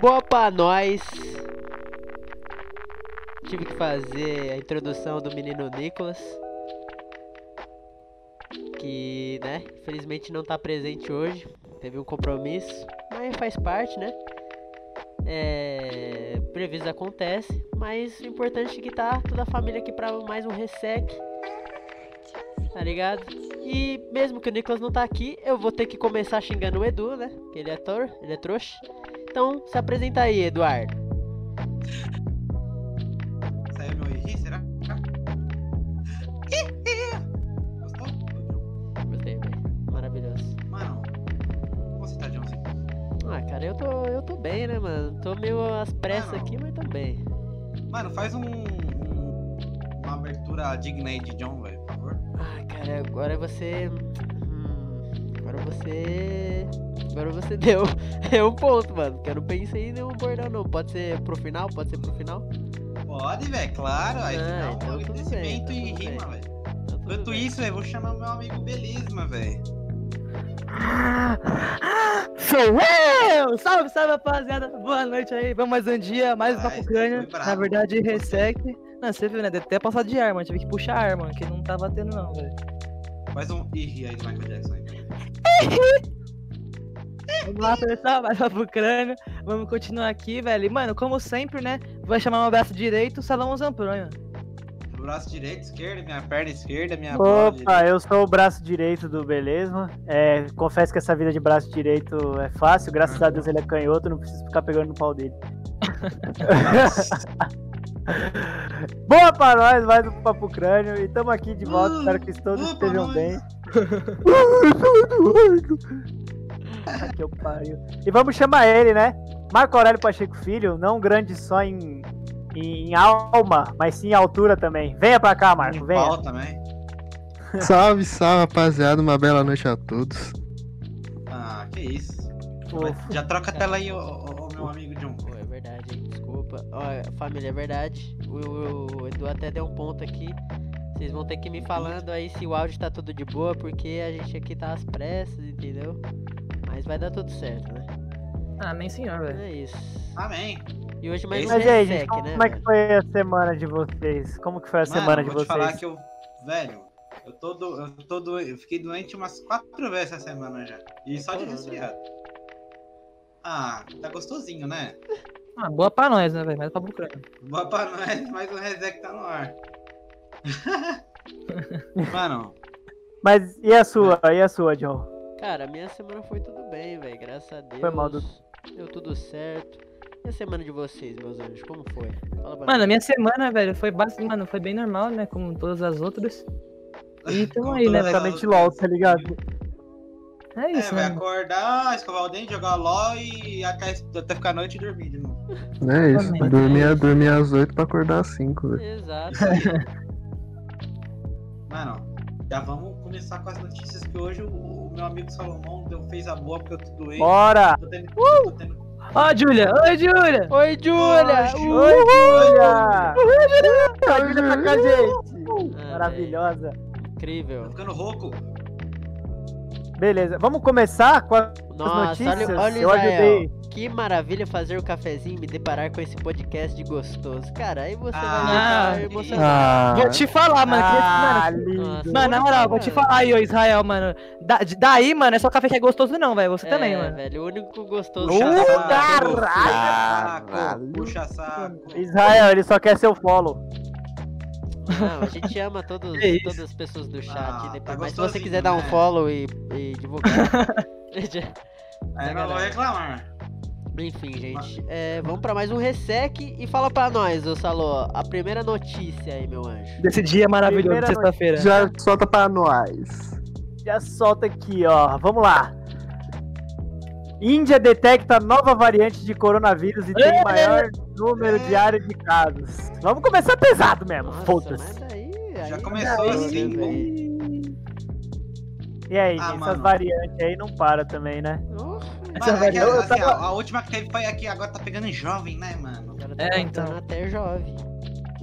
Boa pra nós. Tive que fazer a introdução do menino Nicolas. Que, né, infelizmente não tá presente hoje. Teve um compromisso, mas faz parte, né? É. Previsto acontece, mas o importante é que tá toda a família aqui pra mais um resec. Tá ligado? E mesmo que o Nicolas não tá aqui, eu vou ter que começar xingando o Edu, né? Que ele é ator, ele é trouxa. Então, se apresenta aí, Eduardo. Pressas Mano. faz um, um- uma abertura digna aí de John, velho, por favor. Ah, cara, agora você. Hum, agora você. Agora você deu. É um ponto, mano. Que eu não pensei em nenhum bordão, não. Pode ser pro final? Pode ser pro final? Pode, velho, claro. Aí Ah, final, então tudo agradecimento bem, e então tudo rima, velho. Então, Enquanto isso, velho, vou chamar meu amigo Belisma, velho. Sou eu! Salve, salve, rapaziada. Boa noite aí. Vamos mais um dia, mais uma Ucrânia. Na verdade, resec. Não, você viu, né? Deve até passar de arma. Tive que puxar a arma, que não tava tendo, não, velho. Faz um ih aí do Michael Jackson aí. Vamos lá, pessoal. Mais uma Ucrânia. Vamos continuar aqui, velho. E, mano, como sempre, né? Vai chamar meu braço direito, Salão Zampronha. Braço direito, esquerdo, minha perna esquerda, minha bola Opa, eu sou o braço direito do Beleza. É, confesso que essa vida de braço direito é fácil, graças a Deus ele é canhoto, não preciso ficar pegando no pau dele. Boa pra nós, mais um Papo Crânio, e tamo aqui de volta, Uh, espero que todos estejam bem. Aqui eu pariu. E vamos chamar ele, né? Marco Aurélio Pacheco Filho, não grande só em, em, alma, mas sim em altura também. Venha pra cá, Marco, venha. Pau também. Salve, salve, rapaziada. Uma bela noite a todos. Ah, que isso. Fofo. Já troca a tela aí, ô, ô, ô, meu amigo John. Pô, é verdade? Desculpa. Ó, família, é verdade. O, o- o Edu até deu um ponto aqui. Vocês vão ter que ir me falando aí se o áudio tá tudo de boa, porque a gente aqui tá às pressas, entendeu? Mas vai dar tudo certo, né? Ah, nem senhor, velho. É isso. Amém. E hoje mais um Mas e aí, gente, como, né? como é que foi a semana de vocês? Como que foi a Mano, semana de vou te vocês? falar que eu. Velho, eu tô, do, eu tô do, eu fiquei doente umas quatro vezes essa semana já. E só de resfriado. Ah, tá gostosinho, né? Ah, boa pra nós, né, velho? Mais pra Ucrânia. Boa pra nós, mais um reset tá no ar. Mano, Mas e a sua? E a sua, John? Cara, minha semana foi tudo bem, velho. Graças a Deus. Foi mal, Dudu. Deu tudo certo. E a semana de vocês, meus anjos? Como foi? Fala pra Mano, a minha semana, velho, foi bastante. Mano, foi bem normal, né? Como todas as outras. E tamo aí, né, Basicamente. LOL, tá ligado? É É, isso, vai né? acordar, escovar o dente, jogar LOL e até, até ficar a noite e dormir de novo. É isso. Dormir, dormir às 8 pra acordar às 5, velho. Exato. Mano, já vamos começar com as notícias que hoje o, o meu amigo Salomão deu, fez a boa porque eu tô doente. Bora! Tô tendo, tô tendo... Ó, Júlia! Oi, Júlia! Oi, Júlia! Oi, Uh! Oi, Júlia! A Júlia tá com a gente! Ah, Maravilhosa. Tô Incrível. ficando rouco. Beleza, vamos começar com as Nossa, notícias? olha, olha o Eu Israel. ajudei. Que maravilha fazer o cafezinho e me deparar com esse podcast de gostoso. Cara, aí você Ah, vai que ficar emocionado. Ah, Vou te falar, mano. que- Ah, mano, lindo. Nossa. Mano, na moral, vou te falar aí, ô Israel, mano. Da- daí, mano, é só café que é gostoso, não, velho. Você também, é, mano. velho, o único gostoso. Uh, saco, caralho! puxa saco, puxa saco. Israel, ele só quer seu follow. Não, a gente ama todos, todas as pessoas do chat. Ah, depois, tá mas se você quiser dar um né? follow e, e divulgar. Aí eu não vou reclamar. Enfim, gente. é, vamos pra mais um Resec e fala pra nós, ô Salô. A primeira notícia aí, meu anjo. Desse dia maravilhoso sexta-feira. já solta pra nós. Já solta aqui, ó. Vamos lá. Índia detecta nova variante de coronavírus e tem É. maior número diário de casos. Vamos começar pesado mesmo. Foda-se. Já começou assim, velho? E aí, Ah, essas variantes aí não para também, né? Mano, é que, assim, a, a última que teve foi aqui, agora tá pegando jovem, né, mano? cara tá É, então. até jovem.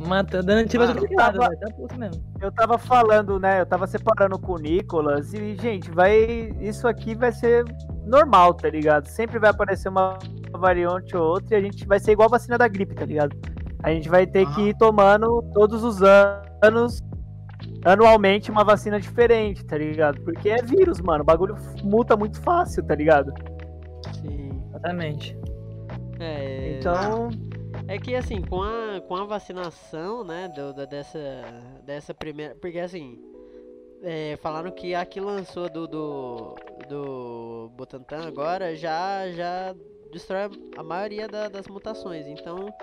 Matando, dando tiro lado, tava- velho. Tá. Eu tava falando, né? Eu tava separando com o Nicolas e, gente, vai. Isso aqui vai ser normal, tá ligado? Sempre vai aparecer uma variante ou outra e a gente vai ser igual a vacina da gripe, tá ligado? A gente vai ter que Aham. ir tomando todos os anos, anualmente, uma vacina diferente, tá ligado? Porque é vírus, mano. O bagulho muta muito fácil, tá ligado? Sim. Exatamente. É, Então. É que assim, com a, com a vacinação, né, do, da- dessa, dessa primeira. Porque assim, é, falaram que a que lançou do, do, do Butantan agora já, já destrói a maioria da- das mutações. Então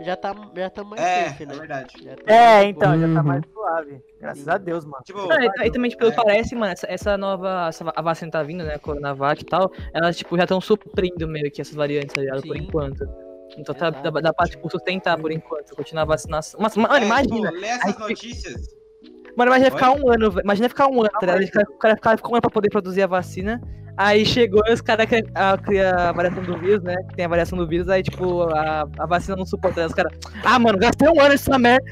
já tá, já tá mais É, safe, é né? verdade. Já tá É, então, já tá Uhum. mais suave. Graças Sim. a Deus, mano. Tipo, Não, e, e também, tipo, pelo É. que parece, mano, essa, essa nova essa, a vacina tá vindo, né? A Coronavac e tal, elas, tipo, já estão suprindo meio que essas variantes, tá ligado? Por enquanto. Então tá, dá, dá pra, tipo, sustentar por enquanto, continuar a vacinação. Mas, mano, é, imagina. Tipo, lê essas aí- notícias. Mano, imagina Oi? ficar um ano, velho. Imagina ficar um ano, tá ligado? O cara- ficar um ano pra poder produzir a vacina. Aí chegou e os caras criam a, a variação do vírus, né? Que tem a variação do vírus, aí, tipo, a, a vacina não suporta. Aí os caras. Ah, mano, gastei um ano nessa merda.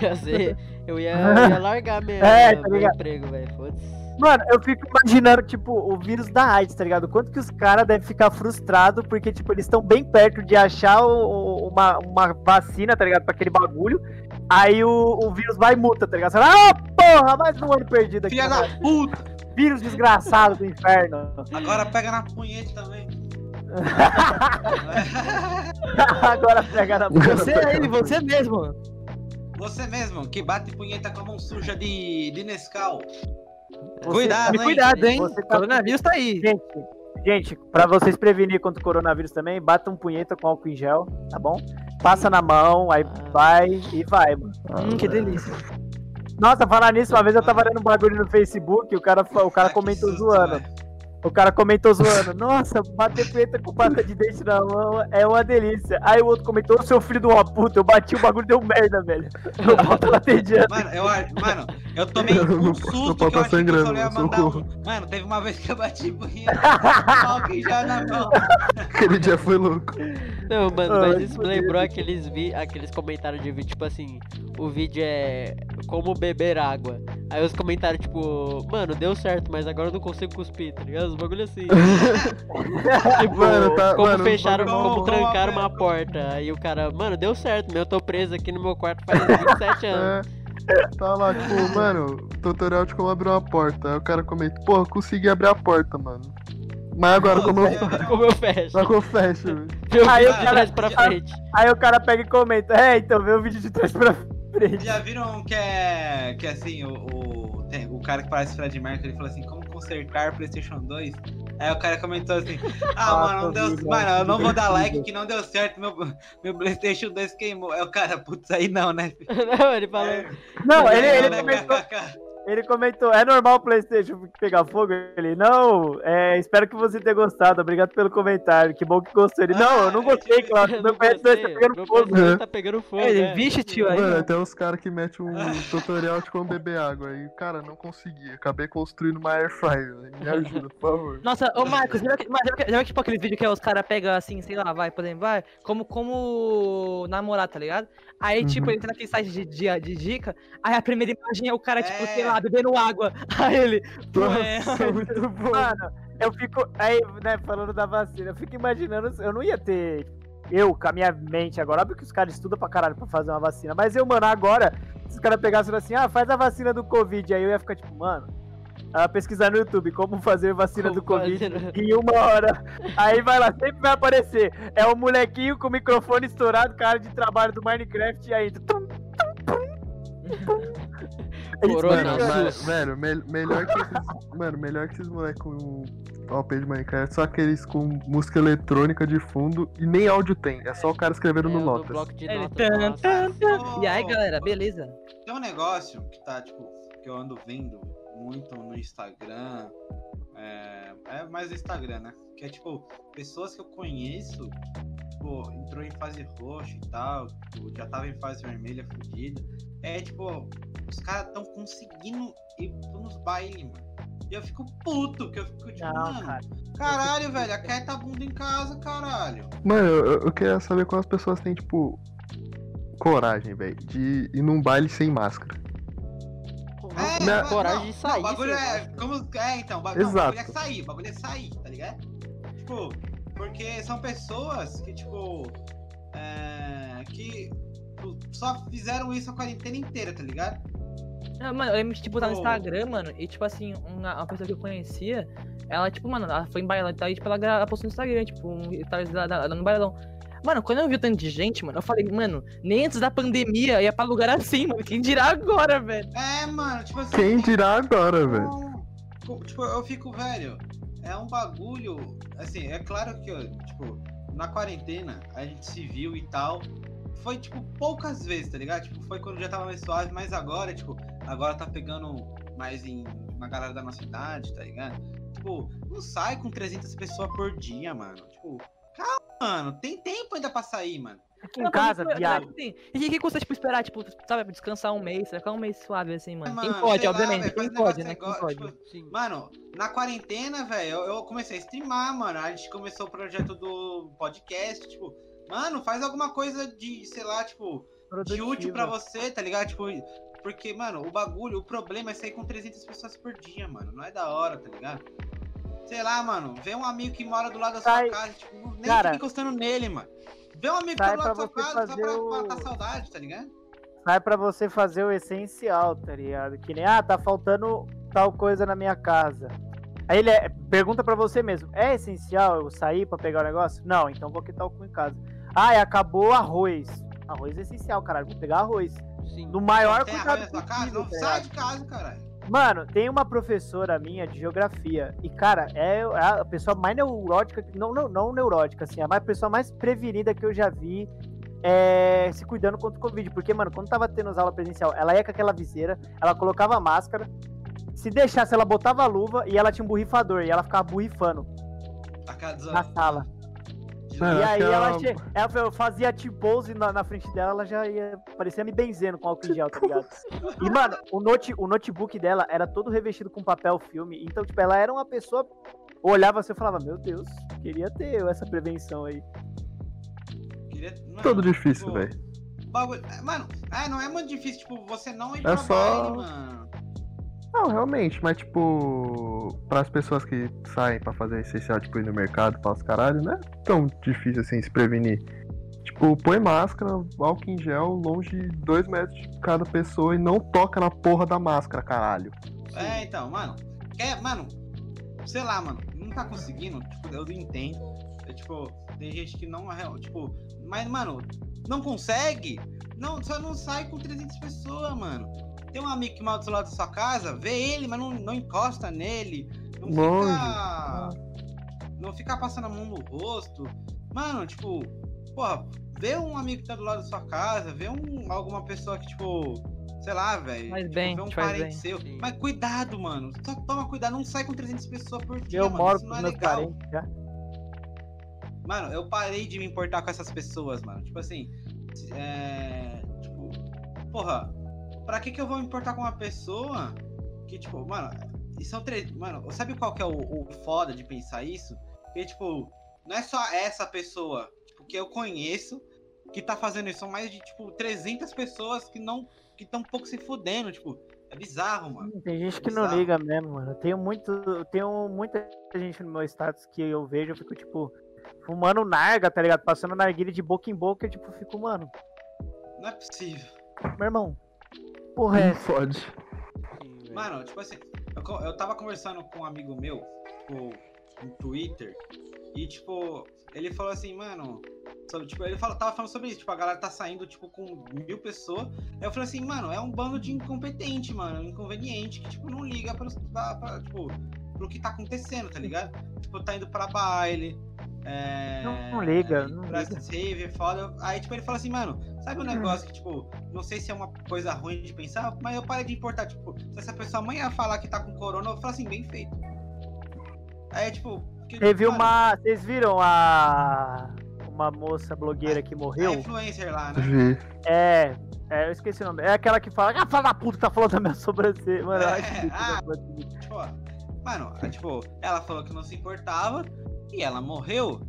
Eu, ia, eu ia largar minha, É, tá meu emprego, velho. Foda-se. Mano, eu fico imaginando, tipo, o vírus da AIDS, tá ligado? Quanto que os caras devem ficar frustrados, porque, tipo, eles estão bem perto de achar o- uma, uma vacina, tá ligado? Pra aquele bagulho. Aí o, o vírus vai e muta, tá ligado? Você fala, ah, porra, mais um ano perdido aqui. Filha né? da puta! Vírus desgraçado do inferno. Agora pega na punheta também. Agora pega na Você aí, você mesmo. Você mesmo, que bate punheta com a mão suja de, de Nescau. Você- Cuidado, hein? cuidado, hein? Você O tá- coronavírus tá aí. Gente, gente, pra vocês prevenir contra o coronavírus também, bata um punheta com álcool em gel, tá bom? Passa na mão, aí Ah. vai e vai, mano. Hum, que delícia. Nossa, falar nisso, uma vez eu tava lendo um bagulho no Facebook e o cara, o cara Ah, comentou zoando. O cara comentou zoando. Nossa, bater punheta com pasta de dente na mão é uma delícia. Aí o outro comentou, "Ô, seu filho de uma puta, eu bati o bagulho deu merda, velho. Eu volto bater de ano. Mano, eu, mano, eu tomei um não susto que eu tá achei que eu sangrando, ia mano, mandar um... Mano, teve uma vez que eu bati com álcool já na mão. Aquele dia foi louco. Não, mano, mas isso me lembrou aqueles, vi aqueles comentários de vídeo, tipo assim, o vídeo é como beber água. Aí os comentários, tipo, mano, deu certo, mas agora eu não consigo cuspir, tá ligado? Os bagulho assim. tipo, Mano, tá- como mano, fecharam, como Como- trancaram uma porta. Aí o cara, mano, deu certo, meu, eu tô preso aqui no meu quarto faz 27 anos. É, tá lá, tipo, mano, tutorial de como abrir uma porta. Aí o cara comenta, porra, consegui abrir a porta, mano. Mas agora como eu, Como eu fecho? como eu fecho? Meu Aí vídeo o de cara- trás pra frente. Aí o cara pega e comenta, é, então vê o vídeo de trás pra frente. Já viram que é. Que assim, o, o, tem- o cara que parece Fred Mercury, ele falou assim, como consertar Playstation 2? Aí o cara comentou assim, ah, Ah, mano, não deu. Mano, eu não vou dar like que não deu certo, meu, meu Playstation 2 queimou. Aí o cara, putz, aí não, né? Não, ele falou. É, Não, ele, aí ele não, né, comentou, KKK. ele comentou, é normal o Playstation pegar fogo? Ele, não, é, espero que você tenha gostado, obrigado pelo comentário, que bom que gostou. Ele, não, eu não gostei, Cláudio, Eu meu não PS2 tá gostei, pegando meu fogo. PS2 tá pegando fogo. Ele, é. vixe, tio, aí. Mano, tem uns caras que metem um tutorial de como beber água. Aí, cara, não consegui. Acabei construindo uma air fryer. velho. Me ajuda, por favor. Nossa, ô Marcos, já que, tipo aquele vídeo que os caras pegam assim, sei lá, vai, por exemplo, vai, como, como namorar, tá ligado? Aí, tipo, Uhum. ele entra naquele site de, de, de dica, aí a primeira imagem é o cara, tipo, É. sei lá, bebendo água. Aí ele, Nossa, muito bom. Mano, eu fico, aí, né, falando da vacina, eu fico imaginando, eu não ia ter, eu, com a minha mente agora, óbvio que os caras estudam pra caralho pra fazer uma vacina, mas eu, mano, agora, se os caras pegassem assim, ah, faz a vacina do Covid, aí eu ia ficar tipo, mano, ah, pesquisar no YouTube como fazer vacina Como do Covid fazer- em uma hora. Aí vai lá, sempre vai aparecer. É um molequinho com o microfone estourado, cara de trabalho do Minecraft, e aí. tum, tum, tum, tum. Isso, Corona, mano. Mano, melhor que esses, mano, melhor que esses moleques com OP de Minecraft, só aqueles com música eletrônica de fundo e nem áudio tem, é só o cara escrevendo É, no Lotus. notas. E aí, galera, beleza? Tem um negócio que tá, tipo, que eu ando vendo muito no Instagram. É, é mais no Instagram, né? Que é tipo, pessoas que eu conheço, tipo, entrou em fase roxa e tal, tipo, já tava em fase vermelha fudida. É tipo, os caras tão conseguindo ir nos bailes, mano. E eu fico puto, que eu fico tipo, Não, mano, cara. caralho, velho, aquieta a bunda em casa, caralho. Mano, eu, eu queria saber quantas pessoas têm, tipo, coragem, velho, de ir num baile sem máscara. É, coragem de sair, Não, o bagulho é. Como, é, então, o bagulho, não, o Exato. bagulho é sair, o bagulho é sair, tá ligado? Tipo, porque são pessoas que, tipo. É, que tipo, só fizeram isso a quarentena inteira, tá ligado? Ah, mano, eu lembro de, tipo, tá no Pô. Instagram, mano, e, tipo, assim, uma, uma pessoa que eu conhecia, ela, tipo, mano, ela foi em bailão e tal, e, tipo, ela, postou no Instagram, tipo, um detalhes da, da, da- no bailão. Mano, quando eu vi o tanto de gente, mano, eu falei, mano, nem antes da pandemia ia pra lugar assim, mano, quem dirá agora, velho? É, mano, tipo assim. Quem dirá agora, velho? Tipo, eu fico, velho, é um bagulho, assim, é claro que, ó, tipo, na quarentena a gente se viu e tal. Foi, tipo, poucas vezes, tá ligado? Tipo, foi quando já tava mais suave, mas agora, tipo, agora tá pegando mais em uma galera da nossa idade, tá ligado? Tipo, não sai com 300 pessoas por dia, mano. Tipo, calma, mano, tem tempo ainda pra sair, mano. Aqui em Não, casa, mas, viado. assim, E o que, que custa, tipo, esperar, tipo, sabe, descansar um mês, ficar um mês suave, assim, mano? Quem Mano, pode, sei lá, obviamente, velho, quem pode, né? Quem igual, pode. tipo, Sim. Mano, na quarentena, velho, eu, eu comecei a streamar, mano. A gente começou o projeto do podcast, tipo, mano, faz alguma coisa de, sei lá, tipo, de útil pra você, tá ligado? Tipo, porque, mano, o bagulho, o problema é sair com 300 pessoas por dia, mano. Não é da hora, tá ligado? Sei lá, mano, vê um amigo que mora do lado da sua Sai- casa, tipo, nem Cara, fica encostando nele, mano. Vê um amigo que sai tá do lado da sua casa só pra o- matar saudade, tá ligado? Sai pra você fazer o essencial, tá ligado? Que nem, ah, tá faltando tal coisa na minha casa. Aí ele é- pergunta pra você mesmo, é essencial eu sair pra pegar o negócio? Não, então vou quitar o cu em casa. Ah, e acabou arroz. Arroz é essencial, caralho, vou pegar arroz. Sim. No maior Tem cuidado casa? Não tá sai de casa, caralho. Mano, tem uma professora minha de geografia. E, cara, é a pessoa mais neurótica. Não, não, não neurótica, assim. A mais- pessoa mais prevenida que eu já vi é, se cuidando contra o Covid. Porque, mano, quando tava tendo as aulas presencial, ela ia com aquela viseira, ela colocava a máscara. Se deixasse, ela botava a luva e ela tinha um borrifador. E ela ficava borrifando na sala. E acho aí ela, ela- che... ela fazia T-pose na, na frente dela, ela já ia. Parecia me benzendo com álcool em gel, tá ligado? E, mano, o, note, o notebook dela era todo revestido com papel filme. Então, tipo, ela era uma pessoa. Olhava assim e falava, meu Deus, queria ter essa prevenção aí. Queria- mano, Todo difícil, tipo, velho. Bagulho. é, Mano, é, não é muito difícil, tipo, você não ir É pra só- baile, mano. Não, realmente, mas tipo, pras pessoas que saem pra fazer essencial, tipo, ir no mercado, pra os caralho, não é tão difícil assim se prevenir. Tipo, põe máscara, álcool em gel, longe dois metros de cada pessoa e não toca na porra da máscara, caralho. É, então, mano. Quer, mano, sei lá, mano, não tá conseguindo, tipo, eu entendo. É, tipo, tem gente que não é, tipo, mas, mano, não consegue, não, só não sai com 300 pessoas, mano. Tem um amigo que mora do lado da sua casa, vê ele, mas não, não encosta nele. Não Longe. fica. Não fica passando a mão no rosto. Mano, tipo, porra, vê um amigo que tá do lado da sua casa, vê um, alguma pessoa que, tipo, sei lá, velho. Faz tipo, bem, vê um parente bem. seu. Sim. Mas cuidado, mano. Só toma cuidado, não sai com 300 pessoas por dia, Eu mano. moro Isso com não é legal. parentes já. Mano, eu parei de me importar com essas pessoas, mano. Tipo assim, é. Tipo, porra, pra que que eu vou me importar com uma pessoa que, tipo, mano, e são três. Mano, sabe qual que é o, o foda de pensar isso? Que, tipo, não é só essa pessoa, tipo, que eu conheço que tá fazendo isso. São mais de, tipo, 300 pessoas que não. que tão um pouco se fudendo, tipo. É bizarro, mano. Tem gente que não liga mesmo, mano. Eu tenho muito. eu tenho muita gente no meu status que eu vejo, eu fico, tipo, fumando narga, tá ligado? Passando narguilha de boca em boca, eu, tipo, fico, mano, Não é possível. meu irmão. Porra, é fode. Mano, tipo assim, eu, eu tava conversando com um amigo meu, tipo, no Twitter, e tipo, ele falou assim, mano, sobre, tipo, ele fala, tava falando sobre isso, tipo, a galera tá saindo, tipo, com mil pessoas. Aí eu falei assim, mano, é um bando de incompetente, mano, inconveniente, que, tipo, não liga pra, pra, pra, tipo, pro que tá acontecendo, tá ligado? Tipo, tá indo pra baile. É, Não- não liga, não pra liga. rave, é foda. Aí, tipo, ele fala assim, mano, sabe um negócio que, tipo, não sei se é uma coisa ruim de pensar, mas eu parei de importar, tipo, se essa pessoa amanhã falar que tá com corona, eu falo assim, bem feito. Aí, tipo. porque, Teve mano, uma. Vocês viram a. Uma moça blogueira que A morreu? influencer lá, né? Vi. É. É, eu esqueci o nome. É aquela que fala, ah, fala da puta, tá falando da minha sobrancelha. Mano, eu É, acho que ah. Tipo, ó, mano, é, tipo, ela falou que não se importava e ela morreu.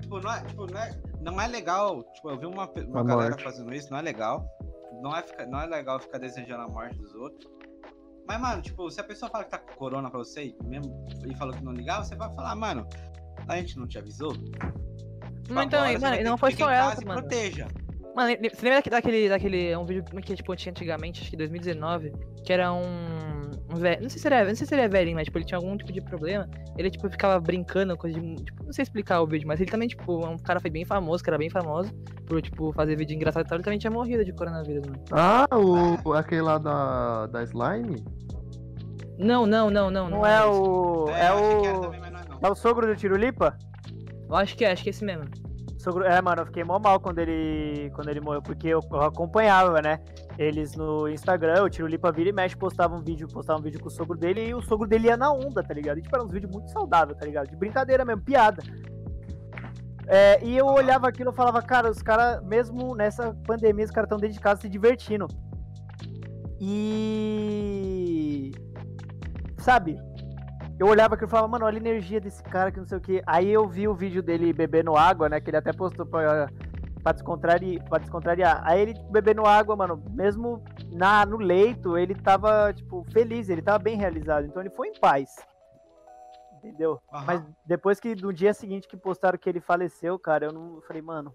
Tipo, não é, tipo, não é, não é legal. Tipo, eu vi uma, uma A galera morte. fazendo isso, não é legal. Não é, ficar- não é legal ficar desejando a morte dos outros. Mas, mano, tipo, se a pessoa fala que tá com corona pra você e mesmo e falou que não ligava, você vai falar, mano, a gente não te avisou? Tipo, Mas então, agora mano, não foi só ela, mano. proteja. Mano, você lembra daque- daquele, daquele. Um vídeo que tipo, tinha antigamente, acho que 2019, que era um. Um velho. Não sei se era. Não sei se ele é velhinho, mas tipo, ele tinha algum tipo de problema. Ele, tipo, ficava brincando, coisa de. Tipo, não sei explicar o vídeo, mas ele também, tipo, é um cara foi bem famoso, que era bem famoso, por, tipo, fazer vídeo engraçado e tal, ele também tinha morrido de coronavírus, mano. Ah, o, aquele lá da, da Slime? Não, não, não, não. Não é esse. o. É, É o. também, mas não é não. É o sogro do Tirulipa? Eu acho que é, acho que é esse mesmo. Sogro... É, mano, eu fiquei mó mal quando ele, quando ele morreu, porque eu, eu acompanhava, né? Eles no Instagram, o Tirulipa vira e mexe, postava um vídeo, postava um vídeo com o sogro dele e o sogro dele ia na onda, tá ligado? E tipo, era uns vídeos muito saudáveis, tá ligado? De brincadeira mesmo, piada. É, e eu olhava aquilo e falava, cara, os caras, mesmo nessa pandemia, os caras estão dentro de casa se divertindo. E. Sabe? Eu olhava aquilo e falava, mano, olha a energia desse cara que não sei o que. Aí eu vi o vídeo dele bebendo água, né? Que ele até postou pra, pra, descontrari, pra descontrariar. Aí ele bebendo água, mano, mesmo na, no leito, ele tava, tipo, feliz, ele tava bem realizado. Então ele foi em paz. Entendeu? Aham. Mas depois que no dia seguinte que postaram que ele faleceu, cara, eu não eu falei, mano.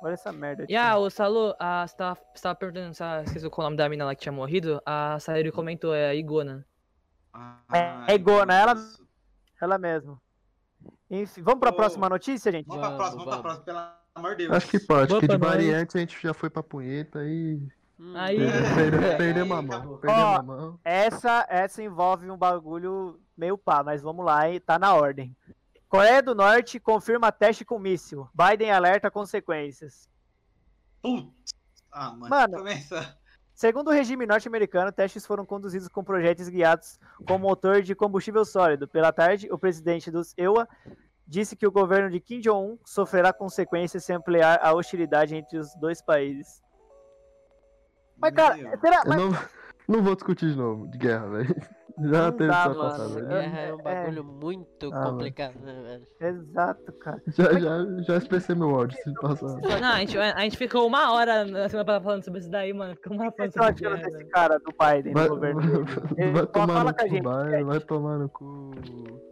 Olha essa merda. E tio. ah, o Salu, ah, você tava, você tava perguntando, esqueci o nome da mina lá que tinha morrido, a Sayuri comentou, é a Igona. Ah, É Igona, ela-. Ela mesmo. Enfim, vamos pra Ô, próxima notícia, gente? Vamos pra Vamos, próxima, vamos pra vamos. próxima, pelo amor de Deus. Acho que pode, Boa que de variante a gente já foi pra punheta e. Hum, Aí- Perde- É, Perdemos a aí, mão. Ó, a mão. Essa, essa envolve um bagulho meio pá, mas vamos lá, hein? Tá na ordem. Coreia do Norte confirma teste com míssil. Biden alerta consequências. Putz. Ah, mano. Mano. Começa. Segundo o regime norte-americano, testes foram conduzidos com projéteis guiados com motor de combustível sólido. Pela tarde, o presidente dos EUA disse que o governo de Kim Jong-un sofrerá consequências se ampliar a hostilidade entre os dois países. Mas, cara, Meu. será, Eu mas, não, não vou discutir de novo, de guerra, velho. Já Não teve dá, essa mano. passada. Né? guerra é um É. bagulho muito Ah, mano. complicado, né, velho? Exato, cara. Já, já, já expressei meu áudio se passar. Não, a gente, a gente ficou uma hora na semana passada falando sobre isso daí, mano. Ficou uma hora falando sobre achando guerra, desse cara do Biden Vai, no governo vai só tomar no cu, gente, vai, vai tomar no cu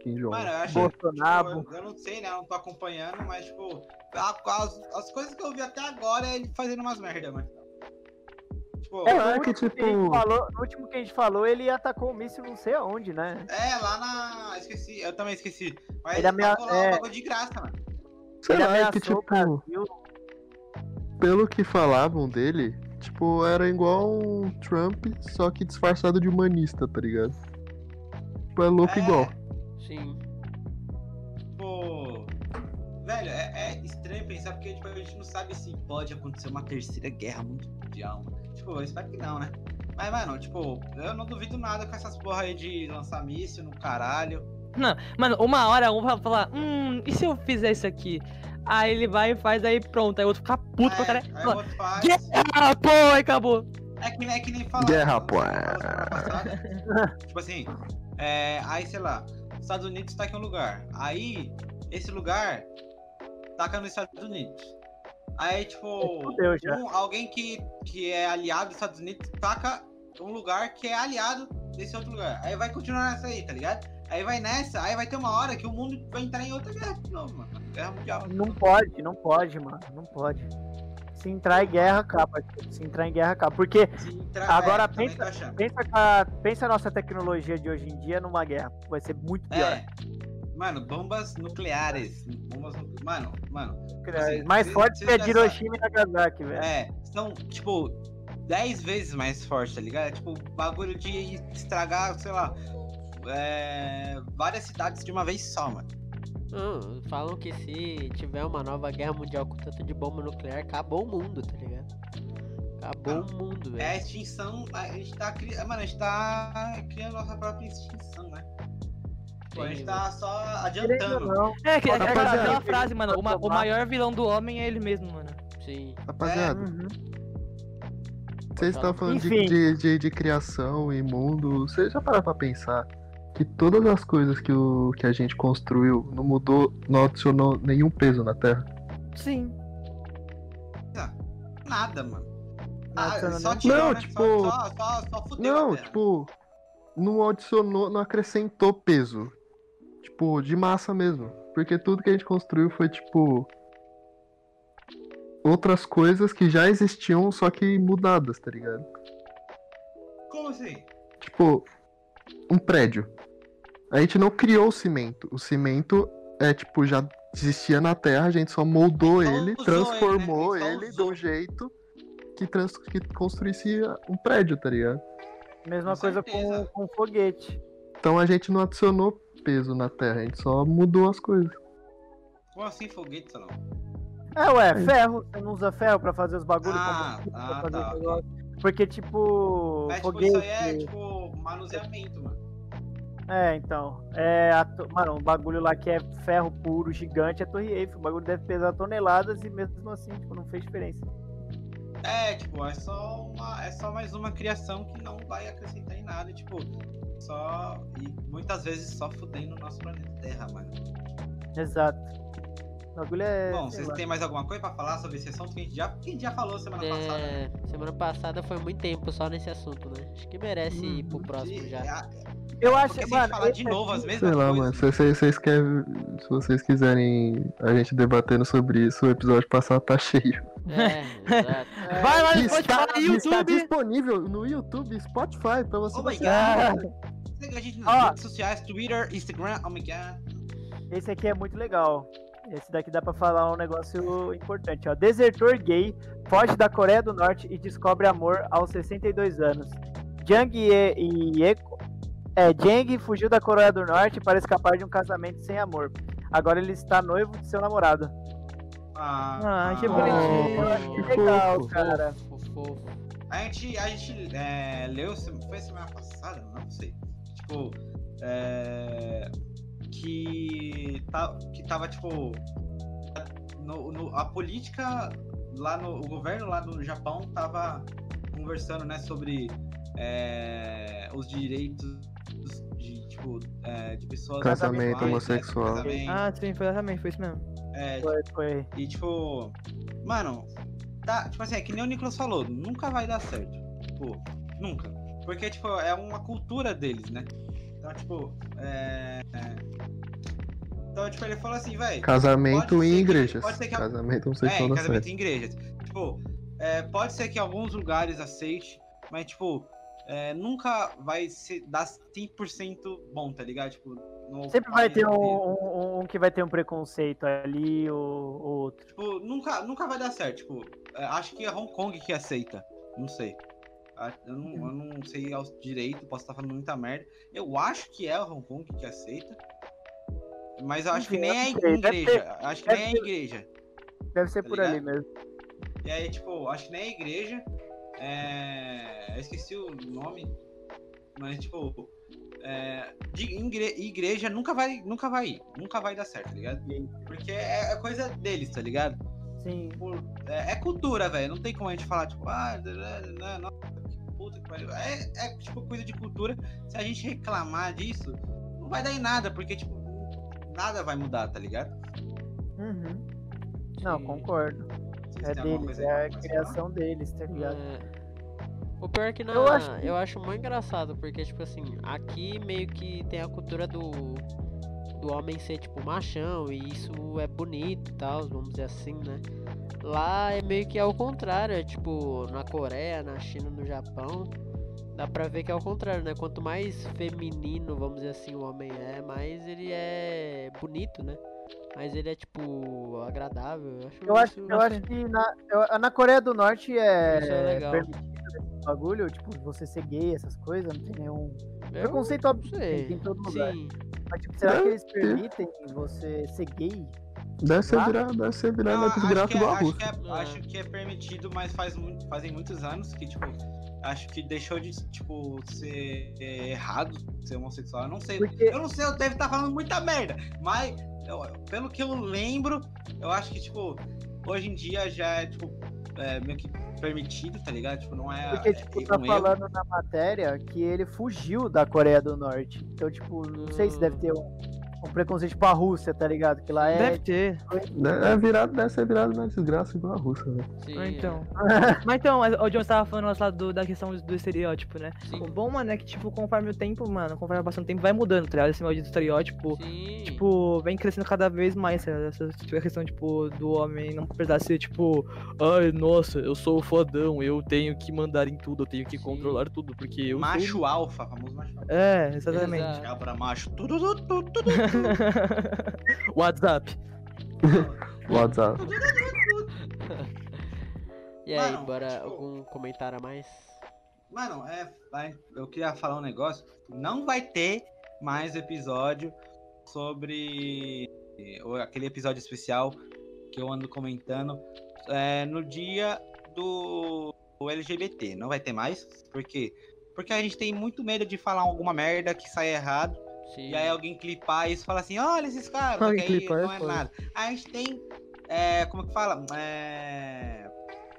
Kim Jong. Mano, eu acho Bolsonaro. tipo, eu, eu não sei, né? Eu não tô acompanhando, mas, tipo, a- as, as coisas que eu vi até agora é ele fazendo umas merda, mano. Tipo, É, é, no é que, último que a gente tipo- falou, no último que a gente falou, ele atacou o míssil não sei aonde, né? lá na. Esqueci, eu também esqueci. Mas Ele ele amea- tacou lá é. um bagulho de graça, mano. Sei ele lá, é ameaçou que tipo, Brasil. pelo que falavam dele, tipo, era igual um Trump, só que disfarçado de humanista, tá ligado? Tipo, é louco É, igual. Sim. Tipo. Velho, é, é pensar porque tipo, a gente não sabe se pode acontecer uma terceira guerra mundial, mano. Tipo, eu espero que não, né? Mas, mano, tipo, eu não duvido nada com essas porra aí de lançar míssil no caralho. Mano, uma hora um vai falar, hum, e se eu fizer isso aqui? Aí ele vai e faz, aí pronto. Aí o outro fica puto pra É, caralho. aí o outro faz. Ah, pô, aí acabou. É que, nem- é que nem falar. Guerra, né? pô. Tipo assim, é, aí sei lá, Estados Unidos tá aqui em um lugar. Aí, esse lugar taca nos Estados Unidos. Aí, tipo, um- alguém que, que é aliado dos Estados Unidos taca um lugar que é aliado desse outro lugar. Aí vai continuar nessa aí, tá ligado? Aí vai nessa, aí vai ter uma hora que o mundo vai entrar em outra guerra de novo, mano. Guerra mundial. Não pode, não pode, mano. Não pode. Se entrar em guerra, acaba. Se entrar em guerra, acaba. Porque entrar- Agora é, pensa- achando. pensa, a, pensa a nossa tecnologia de hoje em dia numa guerra. Vai ser muito pior. É. Mano, bombas nucleares. Bombas nu- Mano, mano. Assim, mais cê- forte que a de Hiroshima e Nagasaki, velho. É, são, tipo, 10 vezes mais fortes, tá ligado? É, tipo, bagulho de estragar, sei lá, é, várias cidades de uma vez só, mano. Não, falam que se tiver uma nova guerra mundial com tanto de bomba nuclear, acabou o mundo, tá ligado? Acabou Não. o mundo, É a velho. extinção, a gente tá criando, mano, a gente tá criando nossa própria extinção, né? Tipo, a gente tá só adiantando. É, que, é aquela, frase, mano. O, ma- o maior vilão do homem é ele mesmo, mano. Sim. Rapaziada, uhum. vocês estão falando de, de, de, de criação e mundo. Vocês já pararam pra pensar que todas as coisas que, o, que a gente construiu não mudou, não adicionou nenhum peso na Terra? Sim. Nada, mano. Não Ah, só tirou, Não, né? tipo- Só, só, só, só fudeu Não, tipo, não adicionou, não acrescentou peso. Tipo, de massa mesmo. Porque tudo que a gente construiu foi, tipo. Outras coisas que já existiam, só que mudadas, tá ligado? Como assim? Tipo, um prédio. A gente não criou o cimento. O cimento é, tipo, já existia na Terra, a gente só moldou ele, usou transformou ele, né? Ele, de um jeito que, trans, que construísse um prédio, tá ligado? Mesma Com coisa com, com foguete. Então a gente não adicionou peso na Terra, a gente só mudou as coisas. Como assim foguete, não? É, ué, ferro. Você não usa ferro pra fazer os bagulhos? Ah, combustível, ah, pra fazer tá, os? Porque, tipo, Mas, tipo, foguete... isso aí é, tipo, manuseamento, mano. É, então. É a to- Mano, um bagulho lá que é ferro puro, gigante, é Torre Eiffel. O bagulho deve pesar toneladas e mesmo assim, tipo, não fez diferença. É, tipo, é só, uma, é só mais uma criação que não vai acrescentar em nada, e, tipo, só. E muitas vezes só fudendo o nosso planeta Terra, mano. Exato. O bagulho é. Bom, vocês têm mais alguma coisa pra falar sobre esse assunto que a gente já, a gente já falou semana passada? né? É, semana passada foi muito tempo só nesse assunto, né? Acho que merece ir pro próximo E- já. a- Eu acho Porque que, mano. falar de novo as mesmas Sei lá, coisas. mano. Se vocês, vocês querem, se vocês quiserem a gente debatendo sobre isso, o episódio passado tá cheio. É, exato. É, Vai lá no está, Spotify, está YouTube. disponível no YouTube, Spotify, pra você Oh my baixar. god! Segue a gente nas Ó. redes sociais, Twitter, Instagram, oh my god. Esse aqui é muito legal. Esse daqui dá pra falar um negócio importante, ó. Desertor gay foge da Coreia do Norte e descobre amor aos 62 anos. Jang Ye- Yeko é, Jang fugiu da Coreia do Norte para escapar de um casamento sem amor. Agora ele está noivo de seu namorado. Ah, Ah, que ah, bonitinho. Eu acho que que legal, fofo. cara. Fofo, fofo. A gente, a gente é, leu, se- foi semana passada, não sei. Tipo, é, que, tá, que tava, tipo, no, no- a política lá no, o governo lá do Japão tava conversando, né, sobre é, os direitos de, tipo, é, de pessoas Casamento né, homossexual. casamento, Ah, sim, foi exatamente, foi isso mesmo. é, Foi, foi. e tipo, mano, tá, tipo assim, é que nem o Nicolas falou, nunca vai dar certo. Tipo, nunca. Porque, tipo, é uma cultura deles, né? Então, tipo, é. é- Então, tipo, ele falou assim, velho. Casamento em que- igrejas. pode ser que a- Casamento É, homossexual em dá casamento certo. em igrejas. Tipo, é, pode ser que alguns lugares aceite, mas, tipo, é, nunca vai ser, dar 100% bom, tá ligado? Tipo, no Sempre vai ter um, um- um que vai ter um preconceito ali ou ou outro. Tipo, nunca, nunca vai dar certo. Tipo, é, acho que é Hong Kong que aceita. Não sei. Ah, Eu não, eu não sei ao direito, posso estar falando muita merda. Eu acho que é o Hong Kong que aceita. Mas eu acho que nem é sei, deve igreja. Acho que nem é ter- igreja. Deve ser Tá por ali ligado? mesmo. E aí, tipo, acho que nem é igreja. É... Eu esqueci o nome. Mas, tipo. É... De igre- igreja nunca vai, nunca vai ir. Nunca vai dar certo, tá ligado? Porque é é coisa deles, tá ligado? Sim. por- é, é cultura, velho. Não tem como a gente falar, tipo, ah, não, não, que puta que pariu. É, é, tipo, coisa de cultura. Se a gente reclamar disso, não vai dar em nada, porque, tipo, nada vai mudar, tá ligado? Uhum. Não, Sim. concordo. É deles, é a criação deles, tá ligado? É. O pior é que na, Eu eu, acho acho que- muito engraçado, porque, tipo assim, aqui meio que tem a cultura do, do homem ser, tipo, machão, e isso é bonito e tal, vamos dizer assim, né? Lá é meio que ao contrário, é tipo, na Coreia, na China, no Japão, dá pra ver que é ao contrário, né? Quanto mais feminino, vamos dizer assim, o homem é, mais ele é bonito, né? Mas ele é, tipo, agradável. Eu acho, Eu acho, eu acho que na, eu- na Coreia do Norte é, Isso é legal. permitido esse bagulho, tipo, você ser gay, essas coisas, não tem nenhum eu preconceito óbvio, tem, tem em todo lugar. Sim. Mas, tipo, será que Deve eles permitem você ser gay? Deve ser virar, deve ser virar Não, neto de acho, grato que é, acho, que é, É. acho que é permitido, mas faz muito, fazem muitos anos que, tipo, acho que deixou de, tipo, ser é, errado ser homossexual. Eu não sei. Porque- Eu não sei, eu deve estar falando muita merda. Mas, eu- pelo que eu lembro, eu acho que, tipo, hoje em dia já é, tipo, é, meio que permitido, tá ligado? Tipo, não é. Porque, tipo, é tá um erro. falando na matéria que ele fugiu da Coreia do Norte. Então, tipo, não sei se deve ter um, um preconceito tipo a Rússia, tá ligado? Que lá é. Deve ter. É virado, deve ser virado na desgraça igual a Rússia, né? Sim, Ah, então. Mas então, mas o John tava falando lá do, da questão do estereótipo, né? Sim. O bom, mano, é que, tipo, conforme o tempo, mano, conforme vai passando o tempo, vai mudando, tá ligado? Esse maldito estereótipo. Sim. Tipo, vem crescendo cada vez mais, ligado? Essa tipo, a questão, tipo, do homem não precisar ser, tipo, ai, nossa, eu sou o fodão, eu tenho que mandar em tudo, eu tenho que Sim. controlar tudo, porque eu macho sou... alfa, famoso macho alfa. É, exatamente. Exato. Cabra macho. Tudo, tudo, tudo, tudo. WhatsApp. WhatsApp. E aí, Mano, bora tipo- algum comentário a mais? Mano, é, vai, eu queria falar um negócio. Não vai ter mais episódio sobre ou aquele episódio especial que eu ando comentando é, no dia do do LGBT. Não vai ter mais. Por quê? Porque a gente tem muito medo de falar alguma merda que sai errado. Sim. E aí alguém clipar isso e falar assim, olha esses caras, Alguém aí clipar é não é nada. A gente tem. é, como que fala? É,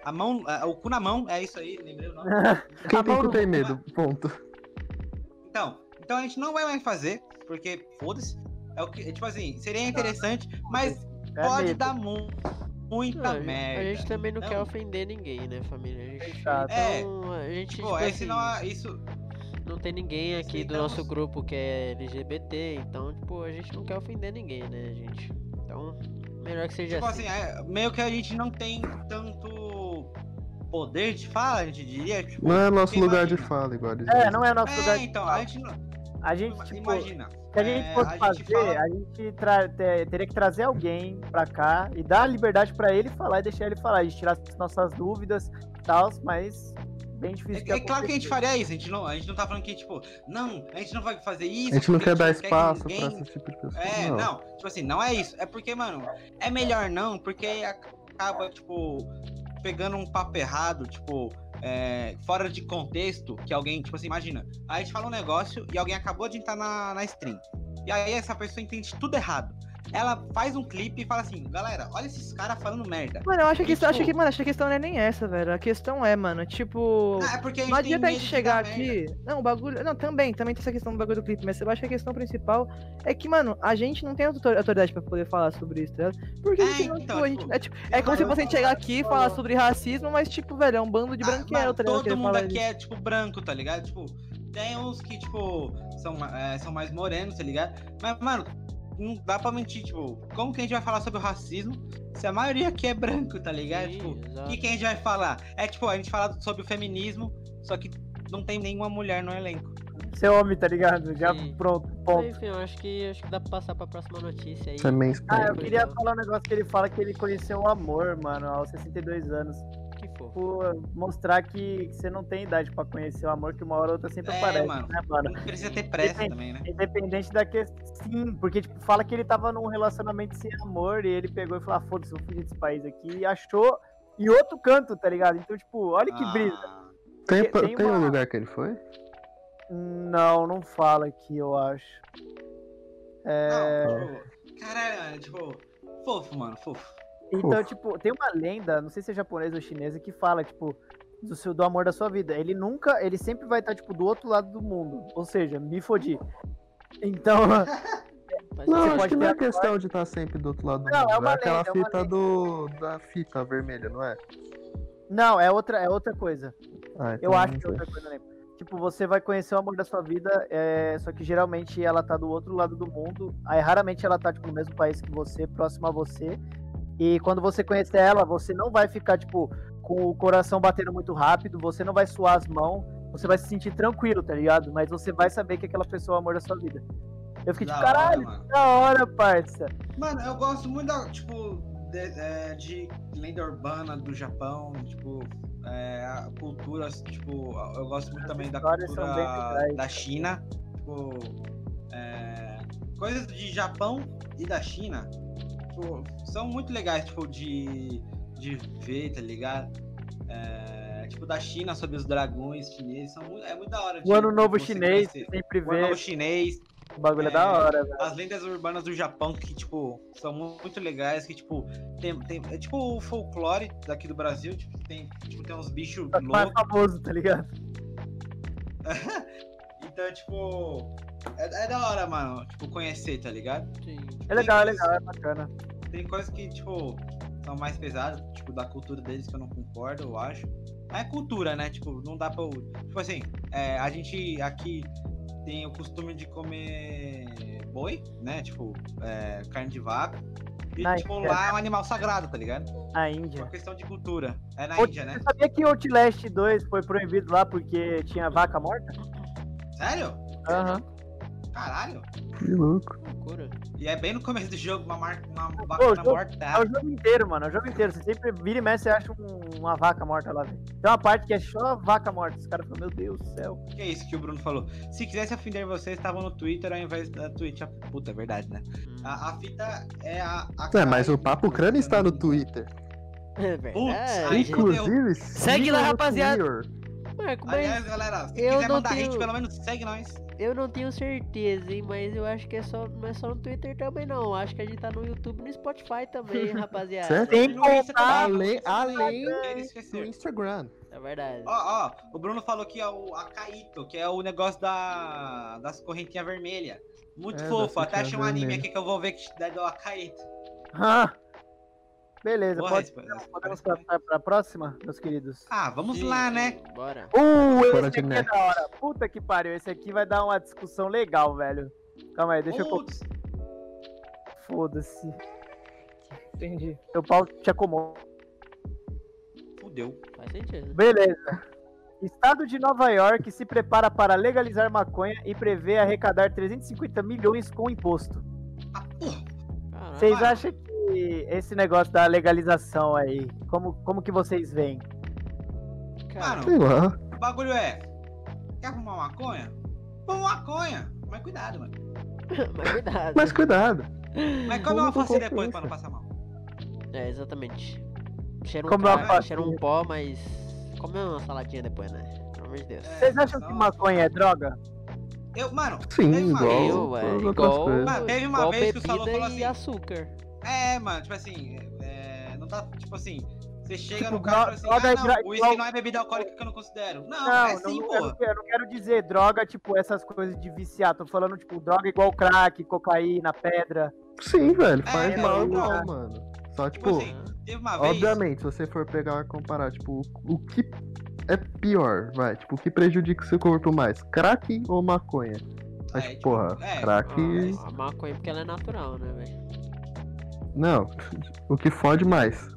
a mão. é, o cu na mão, é isso aí, lembrei o nome. Quem A tem no- ter medo, ponto. Então, então a gente não vai mais fazer, porque foda-se. É o que, tipo assim, seria interessante, mas É pode medo. dar mu muita Não, merda. A gente também não Não. quer ofender ninguém, né, família? A gente, Exato. então, a gente, Pô, tipo aí assim, senão isso. Não tem ninguém aqui do Aceitamos. nosso grupo que é LGBT, então, tipo, a gente não quer ofender ninguém, né, gente? Então, melhor que seja Tipo assim. assim, é, meio que a gente não tem tanto poder de fala, a gente diria. Tipo, Não é nosso lugar de imagina. fala, igual É, não é nosso lugar É, de então, fala. a gente não. A gente, tipo, Imagina. se a gente é, fosse a gente fazer, fala- a gente tra- te- teria que trazer alguém pra cá e dar a liberdade pra ele falar e deixar ele falar. A gente tirar as nossas dúvidas e tal, mas bem difícil. de É, é claro que a gente faria isso, a gente, não, a gente não tá falando que, tipo, não, a gente não vai fazer isso. A gente não quer dar espaço pra ninguém- esse tipo de pessoa. É, não. não. tipo assim, não é isso. É porque, mano, é melhor não, porque acaba, tipo, pegando um papo errado, tipo, é, fora de contexto, que alguém, tipo assim, imagina, aí a gente fala um negócio e alguém acabou de entrar na, na stream. E aí essa pessoa entende tudo errado. Ela faz um clipe e fala assim, galera, olha esses caras falando merda. Mano, eu acho que, E, acho tipo- que, mano, acho que a questão não é nem essa, velho. A questão é, mano, tipo. Ah, é porque a gente Não adianta a gente chegar aqui. merda. Não, o bagulho. Não, também, também tem essa questão do bagulho do clipe, mas eu acho que a questão principal é que, mano, a gente não tem autor- autoridade pra poder falar sobre isso, tá? Porque É, a gente não, então, tipo, a gente. tipo, É, tipo, é como se fosse a gente chegar aqui e falar sobre racismo, mas, tipo, velho, é um bando de Ah, tá ligado? Todo mundo aqui é, tipo, branco, tá ligado? Tipo, tem uns que, tipo, são, é, são mais morenos, tá ligado? Mas, mano, não dá pra mentir, tipo, como que a gente vai falar sobre o racismo se a maioria aqui é branco, tá ligado? Sim, tipo, o que, que a gente vai falar? É, tipo, a gente fala sobre o feminismo, só que não tem nenhuma mulher no elenco. Ser homem, tá ligado? Já Sim. pronto, ponto. Enfim, eu acho que, acho que dá pra passar pra próxima notícia aí. É Ah, eu queria falar um negócio que ele fala que ele conheceu o amor, mano, aos 62 anos. Que fofo. Tipo, mostrar que você não tem idade pra conhecer o amor, que uma hora ou outra sempre É, aparece, mano. né, mano? Não precisa ter pressa Depende. também, né? Independente da questão. Sim, porque, tipo, fala que ele tava num relacionamento sem amor e ele pegou e falou: ah, foda-se, vou fugir desse país aqui. E achou em outro canto, tá ligado? Então, tipo, olha que brisa. Ah, Tem, tem- tem tem um uma- lugar que ele foi? Não, não fala aqui, eu acho. É. Não, tipo, caralho, tipo, fofo, mano, fofo. Então, Ufa. tipo, tem uma lenda, não sei se é japonesa ou chinesa, que fala, tipo, do, seu, do amor da sua vida. Ele nunca, ele sempre vai estar, tipo, do outro lado do mundo. Ou seja, me fodi. Então, Mas Não, Você acho que não é questão de estar sempre do outro lado do Não, mundo. é uma aquela lenda, é uma fita lenda. do. da fita vermelha, não é? não, é outra, é outra coisa. Ah, Eu então acho não que é outra coisa, né? Tipo, você vai conhecer o amor da sua vida, é... só que geralmente ela tá do outro lado do mundo. Aí raramente ela tá, tipo, no mesmo país que você, próximo a você. E quando você conhecer ela, você não vai ficar, tipo, com o coração batendo muito rápido, você não vai suar as mãos, você vai se sentir tranquilo, tá ligado? Mas você vai saber que aquela pessoa é o amor da sua vida. Eu fiquei Da tipo, hora, caralho, que da hora, parça. Mano, eu gosto muito da, tipo, de, é, de lenda urbana do Japão, tipo, é, a cultura, tipo, eu gosto muito As também da cultura da China, tipo, é, coisas de Japão e da China, tipo, são muito legais, tipo, de, de ver, tá ligado? É, tipo, da China sobre os dragões chineses, são muito, é muito da hora de O ano novo chinês, conhecer. sempre O ano vê. novo chinês, O bagulho é, é, da hora, velho. as lendas urbanas do Japão que, tipo, são mu- muito legais, que, tipo, tem, tem, é tipo o folclore daqui do Brasil, tipo, tem, tipo, tem uns bichos que mais loucos. famoso, tá ligado? Então, tipo, é, é da hora, mano, tipo, conhecer, tá ligado? Sim. É legal, é legal, é bacana. Tem coisas que, tipo, são mais pesadas, tipo, da cultura deles que eu não concordo, eu acho. Mas é cultura, né? Tipo, não dá pra. Tipo assim, é, a gente aqui tem o costume de comer boi, né? Tipo, é, carne de vaca. E, Na tipo, Índia. lá é um animal sagrado, tá ligado? Na É Índia. uma questão de cultura. É na Índia, né? Você sabia que Outlast 2 foi proibido lá porque tinha vaca morta? Sério? Aham. Caralho. Que louco. Loucura. E é bem no começo do jogo, uma, mar... uma vaca jogo- morta. É o jogo inteiro, mano. É o jogo inteiro. Você sempre vira e mexe, você acha um- uma vaca morta lá. Tem uma parte que é só vaca morta. Os caras falam, meu Deus do céu. Que é isso que o Bruno falou. Se quisesse ofender vocês, estavam no Twitter ao invés da Twitch. Puta, é verdade, né? Hum. A, a fita é a. a É, mas o. Papo Crânio está no Twitter. É Putz, verdade. aí Inclusive, Segue lá, rapaziada. Twitter. Marco, mas Aliás, galera, se eu quiser não mandar tenho- hate, pelo menos segue nós. eu não tenho certeza, hein? Mas eu acho que é só, não é só no Twitter também, não. Acho que a gente tá no YouTube e no Spotify também, rapaziada. Certo? Tem Além, além do. Instagram. É verdade. Ó, ó, o Bruno falou que é o Akaito, que é o negócio da, das correntinhas vermelhas. Muito É, fofo. Até achei um anime aqui que eu vou ver que é do Akaito. Ah. Beleza, Boa pode, podemos passar pra próxima, meus queridos? Ah, vamos Sim, lá, né? Bora. Uh, esse aqui é da hora. Puta que pariu. Esse aqui vai dar uma discussão legal, velho. Calma aí, deixa eu... Putz, Foda-se. Entendi. Meu pau te acomoda. Fudeu. Faz sentido. Beleza. Estado de Nova York se prepara para legalizar maconha e prevê arrecadar 350 milhões com imposto. Ah. Vocês acham que esse negócio da legalização aí, como, como que vocês veem? Cara, Sei lá. O bagulho é. Quer fumar maconha? Fuma maconha. Mas cuidado, mano. mas cuidado. Mas cuidado. Mas come uma face depois pra não passar mal. É, exatamente. Cheira um, Come crack, fatia. cheira um pó, mas. Come uma saladinha depois, né? Pelo amor de Deus. É, Vocês acham que só- maconha é droga? Eu, mano, Sim, Teve uma igual Eu, todas é, as outras igual. Mas teve uma igual vez que o Salô falou assim- açúcar. É, mano, tipo assim, é, não tá, tipo assim, você chega Tipo, no cara e fala assim, droga ah, é não, o uísque não é bebida alcoólica que eu não considero. Não, Não, é não, sim, eu, pô. não, eu não quero dizer droga, tipo, essas coisas de viciar. Tô falando, tipo, droga igual crack, cocaína, pedra. Sim, velho, É, faz não, mal não. igual, mano. Só, Tipo tipo, assim, teve uma vez... obviamente, se você for pegar e comparar, tipo, o, o que é pior, vai, tipo, o que prejudica o seu corpo mais, crack ou maconha? Mas, É, tipo, porra, é, crack... Ah, a maconha porque ela é natural, né, velho? Não, o que fode mais.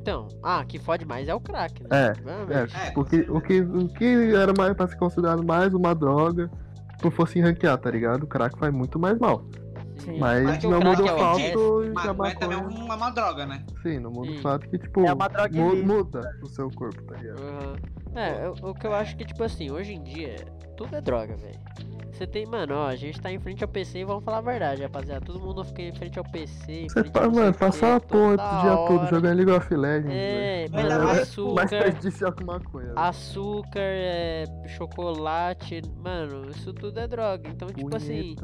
Então, ah, que fode mais é o crack, né? É, Vamos, É, É, tipo, o que, o, que, o que era mais pra ser considerado mais uma droga, se não fosse ranquear, tá ligado? O crack faz muito mais mal. Sim. Mas o não muda é o o fato de a Maconha também é uma, uma droga, né? Sim, não muda Sim. o fato que, tipo, É uma droga mu- ilícita. muda o seu corpo, tá ligado? Aham. É, eu- o que eu acho que, tipo assim, hoje em dia, tudo é droga, velho. Você tem, mano, ó, a gente tá em frente ao PC e vamos falar a verdade, rapaziada. Todo mundo fica em frente ao PC. em Você ao mano, o passar a porra o dia todo hora. jogando League of Legends. É, velho. Ainda mano, mais- açúcar. mais prejudicial que maconha. velho. Açúcar, é, chocolate, mano, isso tudo é droga. Então, tipo assim.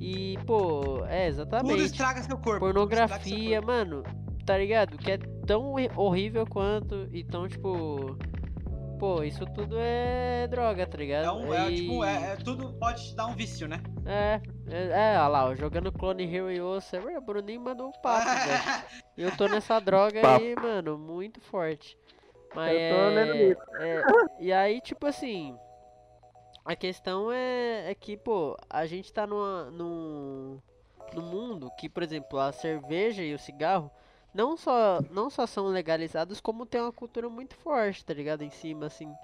E, pô, é, Tudo exatamente. estraga seu corpo. tudo estraga seu Pornografia, corpo. mano, tá ligado? Que é tão horrível quanto. Então, tipo. Pô, isso tudo é droga, tá ligado? É, um, é, E- tipo, é, é- tudo pode te dar um vício, né? É, é, é, olha lá, ó, jogando Clone Hero e Ossa, o Bruninho mandou um papo, velho. E eu tô nessa droga Papo. aí, mano, muito forte. Mas Eu tô é, é, E aí, tipo assim. A questão é, é que, pô, a gente tá numa, num, num mundo que, por exemplo, a cerveja e o cigarro não só, não só são legalizados, como tem uma cultura muito forte, tá ligado? Em cima, assim.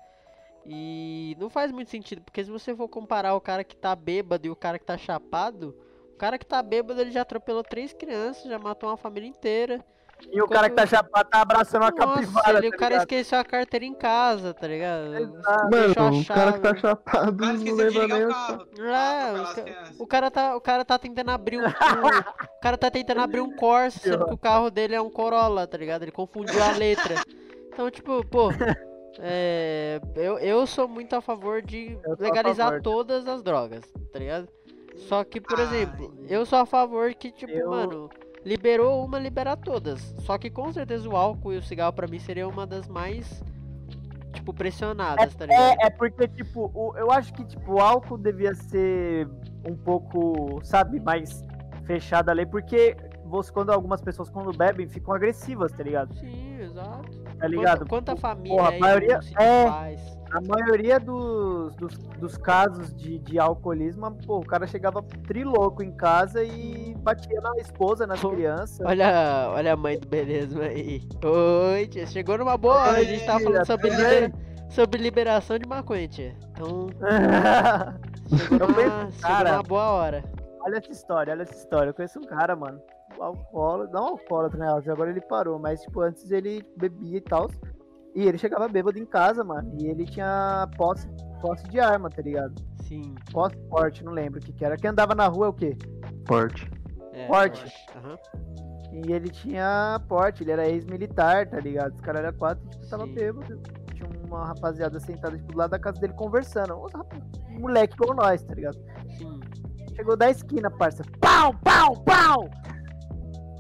E não faz muito sentido, porque se você for comparar o cara que tá bêbado e o cara que tá chapado, o cara que tá bêbado ele já atropelou três crianças, já matou uma família inteira. E o cara que tá chapado tá abraçando Nossa, capivara. ele- tá o cara esqueceu a carteira em casa, tá ligado? Exato. Deixou a Mano, o cara que tá chave. chapado O cara não lembra nem o o carro. É, atropelar os as ca- o cara tá, o cara tá tentando abrir um, o cara tá tentando abrir um Corsa, sendo que o carro dele é um Corolla, tá ligado? Ele confundiu a letra. Então, tipo, pô, é, eu, eu sou muito a favor de a legalizar favor. todas as drogas, tá ligado? Só que, por Ai. exemplo, eu sou a favor que, tipo, Eu- mano, liberou uma, liberar todas. Só que com certeza o álcool e o cigarro pra mim seria uma das mais tipo, pressionadas, tá ligado? É, é porque, tipo, o- eu acho que, tipo, o álcool devia ser um pouco, sabe, mais fechado a lei, porque você, quando algumas pessoas, quando bebem, ficam agressivas, tá ligado? Sim, exato. Tá ligado? Quanta, quanta família porra, a maioria- é. A maioria dos, dos, dos casos de, de alcoolismo, pô, o cara chegava triloco em casa e batia na esposa, nas crianças. Olha, olha a mãe do Beleza aí. Oi, tia. Chegou numa boa hora. A gente tava Ei, falando sobre, até libera- sobre liberação de maconha, tia. Então, chegou penso, chegou cara, numa boa hora. olha essa história, olha essa história. Eu conheço um cara, mano. Alcoólatra, não alcoólatra, né? Agora ele parou, mas tipo, antes ele bebia e tal. E ele chegava bêbado em casa, mano. E ele tinha posse, posse de arma, tá ligado? Sim. Posse forte, não lembro o que, que era. Quem andava na rua é o quê? Forte. É, Forte. Aham. E ele tinha porte, ele era ex-militar, tá ligado? Os caras eram quatro, tipo, tava Sim. bêbado. Tinha uma rapaziada sentada, tipo, do lado da casa dele conversando. Um moleque como nós, tá ligado? Sim. Chegou da esquina, parça. Pau, pau, pau!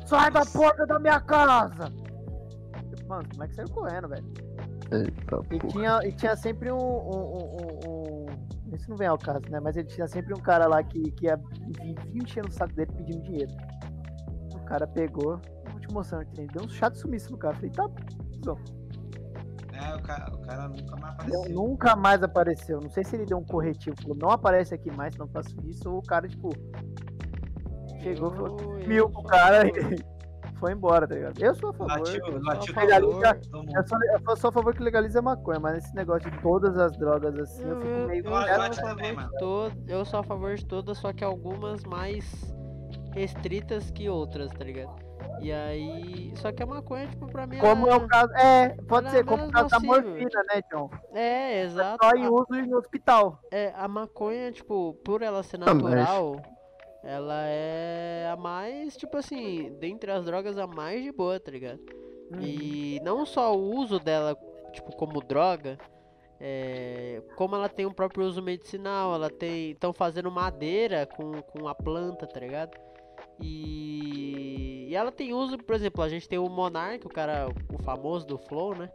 Sai da porta da minha casa! Mano, como é que saiu correndo, velho? Eita, E porra. tinha, e tinha sempre um, um, um- um- um- Isso não vem ao caso, né? Mas ele tinha sempre um cara lá que, que ia vivia enchendo o saco dele pedindo dinheiro. O cara pegou. Vou te mostrar tem. Deu um chato sumiço no cara. Falei, tá. bom. É, o cara, o cara nunca mais apareceu. nunca mais apareceu. Não sei se ele deu um corretivo. Falou, não aparece aqui mais, não faço isso. Ou o cara, tipo, chegou, falou, Eu- eu mil pro cara favor. Foi embora, tá ligado? Eu sou a favor. Latiu, Eu sou a latiu favor. todo mundo, todo mundo. Eu sou, eu sou a favor que legalize a maconha, mas esse negócio de todas as drogas assim, eu, Eu, fico eu, meio. eu sou a também, favor mano. de todas, eu sou a favor de todas, só que algumas mais restritas que outras, tá ligado? E aí, só que a maconha, tipo, pra mim Como é o caso. É, pode ser, é como o caso da morfina, né, John? É, exato. Só em A, uso em hospital. é, a maconha, tipo, por ela ser Ah, mas- natural, ela é a mais, tipo assim, dentre as drogas, a mais de boa, tá ligado? Uhum. E não só o uso dela, tipo, como droga, é, como ela tem um próprio uso medicinal, ela tem. Estão fazendo madeira com, com a planta, tá ligado? E, e ela tem uso, por exemplo, a gente tem o Monark, o cara, o famoso do Flow, né?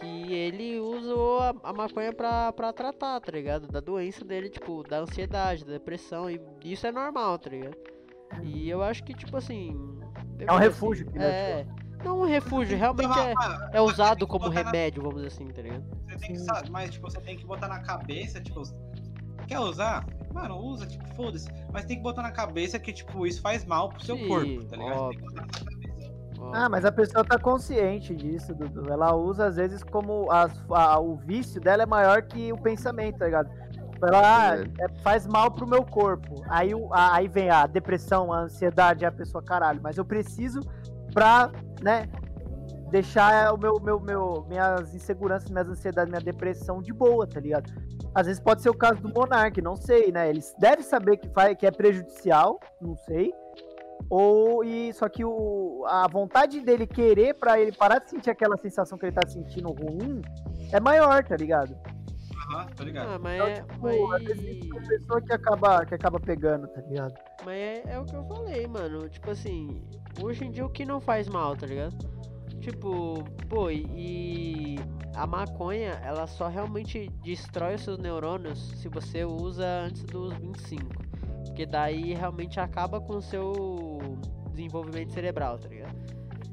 Que ele usou a, a maconha pra, pra tratar, tá ligado? Da doença dele, tipo, da ansiedade, da depressão, e isso é normal, tá ligado? E eu acho que, tipo assim. É um refúgio que ele É. Não um refúgio, realmente Então, é, é usado tem como botar na- remédio, vamos dizer assim, tá ligado? Você tem que saber, mas tipo, você tem que botar na cabeça, tipo, quer usar? Mano, usa, tipo, foda-se. Mas tem que botar na cabeça que, tipo, isso faz mal pro seu Sim, corpo, tá ligado? Tem óbvio. que botar na Ah, mas a pessoa tá consciente disso, Dudu. Ela usa, às vezes, como as- a- o vício dela é maior que o pensamento, tá ligado? Ela ah, é, faz mal pro meu corpo. Aí, o- a- aí vem a depressão, a ansiedade, a pessoa, caralho, mas eu preciso pra, né, deixar o meu, meu, meu, minhas inseguranças, minhas ansiedades, minha depressão de boa, tá ligado? Às vezes pode ser o caso do Monark, não sei, né? Eles devem saber que, faz, que é prejudicial, não sei. Ou e só que o, a vontade dele querer pra ele parar de sentir aquela sensação que ele tá sentindo ruim é maior, tá ligado? Aham, tô ligado. Ah, mas Então, é. tipo, às vezes Mas... é a pessoa que acaba, que acaba pegando, tá ligado? Mas é, é o que eu falei, mano. Tipo assim, hoje em dia o que não faz mal, tá ligado? Tipo, pô, e, e a maconha, ela só realmente destrói os seus neurônios se você usa antes dos 25. Porque daí realmente acaba com o seu desenvolvimento cerebral, tá ligado?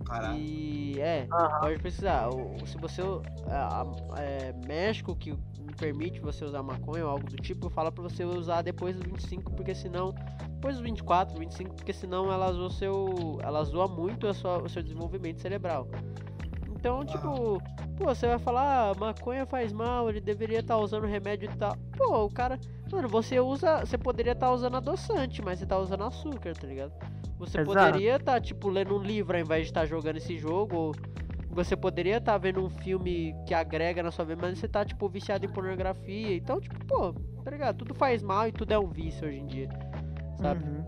Caralho. E é, Aham. pode precisar. Se você. A, a- é, México que permite você usar maconha ou algo do tipo, fala pra você usar depois dos 25, porque senão. Depois dos 24, 25, porque senão ela zoa, seu, ela zoa muito a sua, o seu desenvolvimento cerebral. Então, tipo, pô, você vai falar, ah, maconha faz mal, ele deveria estar usando remédio e tal. Pô, o cara. Mano, você usa. Você poderia estar usando adoçante, mas você tá usando açúcar, tá ligado? Você Exato. poderia estar, tipo, lendo um livro ao invés de estar jogando esse jogo. Ou você poderia estar vendo um filme que agrega na sua vida, mas você tá, tipo, viciado em pornografia. Então, tipo, pô, tá ligado? Tudo faz mal e tudo é um vício hoje em dia. Sabe? Uhum.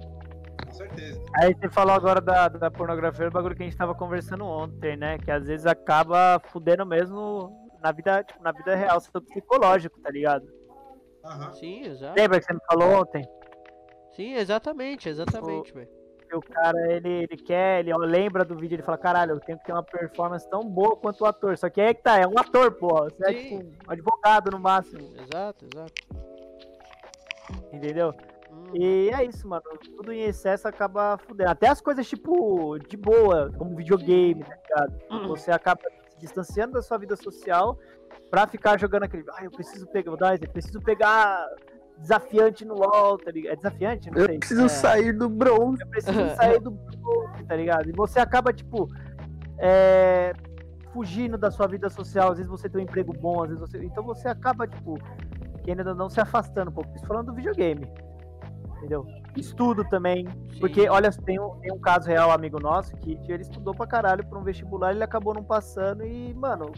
Certeza. Aí você falou agora da, da pornografia, o bagulho que a gente tava conversando ontem, né? Que às vezes acaba fudendo mesmo na vida, tipo, na vida real, seu psicológico, tá ligado? Aham. Sim, exato. Lembra que você me falou ontem? Sim, exatamente, exatamente, velho. O cara, ele, ele quer, ele lembra do vídeo, ele fala, caralho, eu tenho que ter uma performance tão boa quanto o ator. Só que aí é que tá, é um ator, pô. Você é Sim. tipo um advogado no máximo, Exato, exato. entendeu? E é isso, mano. Tudo em excesso acaba fudendo. Até as coisas, tipo, de boa, como videogame, tá ligado? Você acaba se distanciando da sua vida social pra ficar jogando aquele. Ah, eu preciso pegar. Vou dar um exemplo. Preciso pegar desafiante no LOL, tá ligado? É desafiante? Não sei. Eu preciso É. sair do bronze. Eu preciso sair do bronze, tá ligado? E você acaba, tipo, é, fugindo da sua vida social. Às vezes você tem um emprego bom, às vezes você. Então você acaba, tipo, querendo ou não se afastando um pouco. Isso falando do videogame. Entendeu? Estudo também. sim. Porque, olha, tem um, tem um caso real, amigo nosso, que ele estudou pra caralho pra um vestibular, ele acabou não passando e, mano,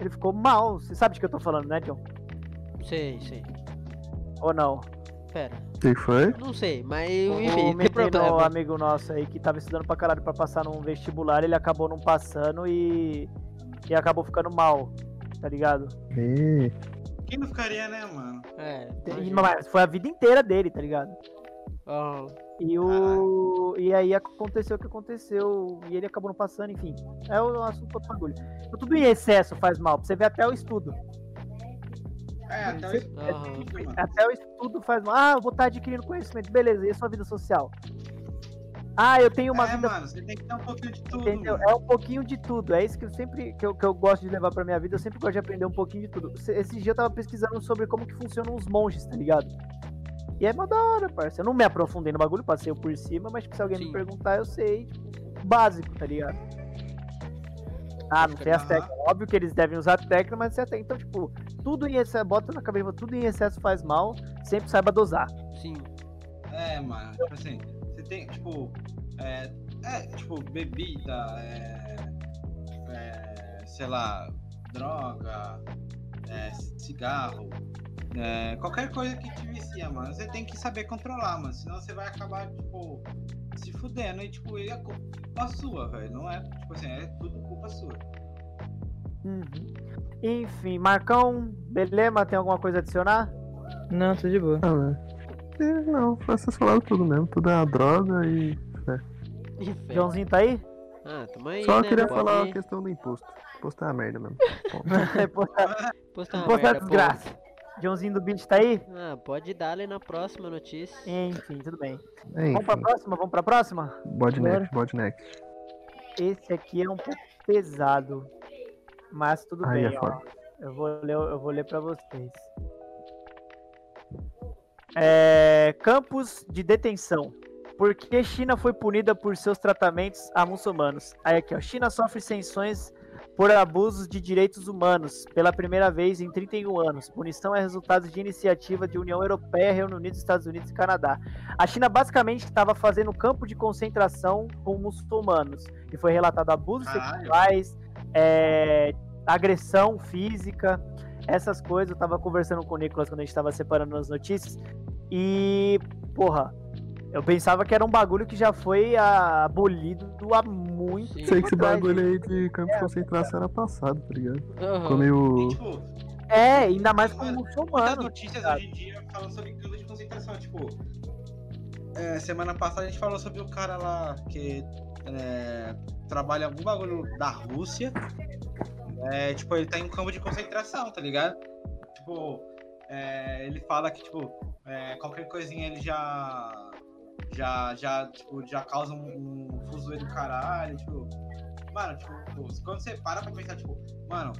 ele ficou mal. Você sabe de que eu tô falando, né, John? Sei, sei. Ou não? Pera, O que foi? não sei, mas o enfim, tem menino, problema. amigo nosso aí, que tava estudando pra caralho pra passar num vestibular, ele acabou não passando e, e acabou ficando mal, tá ligado? Ih, Quem não ficaria, né, mano? É, E, mas foi a vida inteira dele, tá ligado? Aham. E, o... e aí aconteceu o que aconteceu, e ele acabou não passando, enfim. É o assunto outro bagulho. Então, tudo em excesso faz mal, pra você ver até o estudo. É, até o Você- mano. Até o estudo faz mal. Ah, eu vou estar adquirindo conhecimento. Beleza, e a sua vida social? Ah, eu tenho uma é, vida. mano, você tem que ter um pouquinho de tudo, Entendeu? mano. É um pouquinho de tudo. É isso que eu sempre que eu, que eu gosto de levar pra minha vida. Eu sempre gosto de aprender um pouquinho de tudo. Esse- dia eu tava pesquisando sobre como que funcionam os monges, tá ligado? E é mó da hora, parça. Eu não me aprofundei no bagulho, passei por cima, mas tipo, se alguém Sim. me perguntar, eu sei, tipo, básico, tá ligado? Ah, não sei as técnicas. Óbvio que eles devem usar técnica, mas você tem. Então, tipo, tudo em excesso, bota na cabeça, tudo em excesso faz mal, sempre saiba dosar. Sim. É, mano, tipo assim, tem, tipo, é, é tipo, bebida, é, é, sei lá, droga, é, cigarro, é, qualquer coisa que te vicia, mano, você tem que saber controlar, mano, senão você vai acabar, tipo, se fudendo e, tipo, é culpa sua, velho, não é, tipo assim, é tudo culpa sua. Uhum. Enfim, Marcão, beleza? Tem alguma coisa a adicionar? Não, tô de boa. ah, É, Não, vocês falaram tudo mesmo. Tudo é uma droga e. Ih, velho. Joãozinho tá aí? Ah, tamo aí, Só né? queria Pode falar a questão do imposto. Imposto é uma merda mesmo. Ponto. Postar Posta uma postar merda, pô. desgraça. Joãozinho do Beat tá aí? Ah, pode dar ali na próxima notícia. Enfim, tudo bem. Enfim, Vamos pra próxima? Vamos pra próxima? bode next, bode next. Esse aqui é um pouco pesado. Mas tudo Aí bem, é ó. Eu vou ler, eu vou ler pra vocês. É, campos de detenção. Por que China foi punida por seus tratamentos a muçulmanos? Aí aqui, ó. China sofre sanções por abusos de direitos humanos pela primeira vez em 31 anos. Punição é resultado de iniciativa de União Europeia, Reino Unido, Estados Unidos e Canadá. A China basicamente estava fazendo campo de concentração com muçulmanos. E foi relatado abusos Caralho. sexuais, é, agressão física, essas coisas. Eu tava conversando com o Nicolas quando a gente tava separando as notícias. E, porra, eu pensava que era um bagulho que já foi abolido há muito Sim. Sei que esse bagulho aí de campo de concentração era passado, tá ligado? Aham. Ficou meio. E, tipo, É, ainda mais com Muitas muçulmano. notícias cara. hoje em dia falam sobre campo de concentração, tipo. é, semana passada a gente falou sobre o cara lá que é, trabalha algum bagulho da Rússia. É, tipo, ele tá em um campo de concentração, tá ligado? Tipo, é, ele fala que, tipo, é, qualquer coisinha ele já. Já, já, tipo, já causa um, um fuzuê do caralho, tipo. Mano, tipo, quando você para pra pensar, tipo, mano,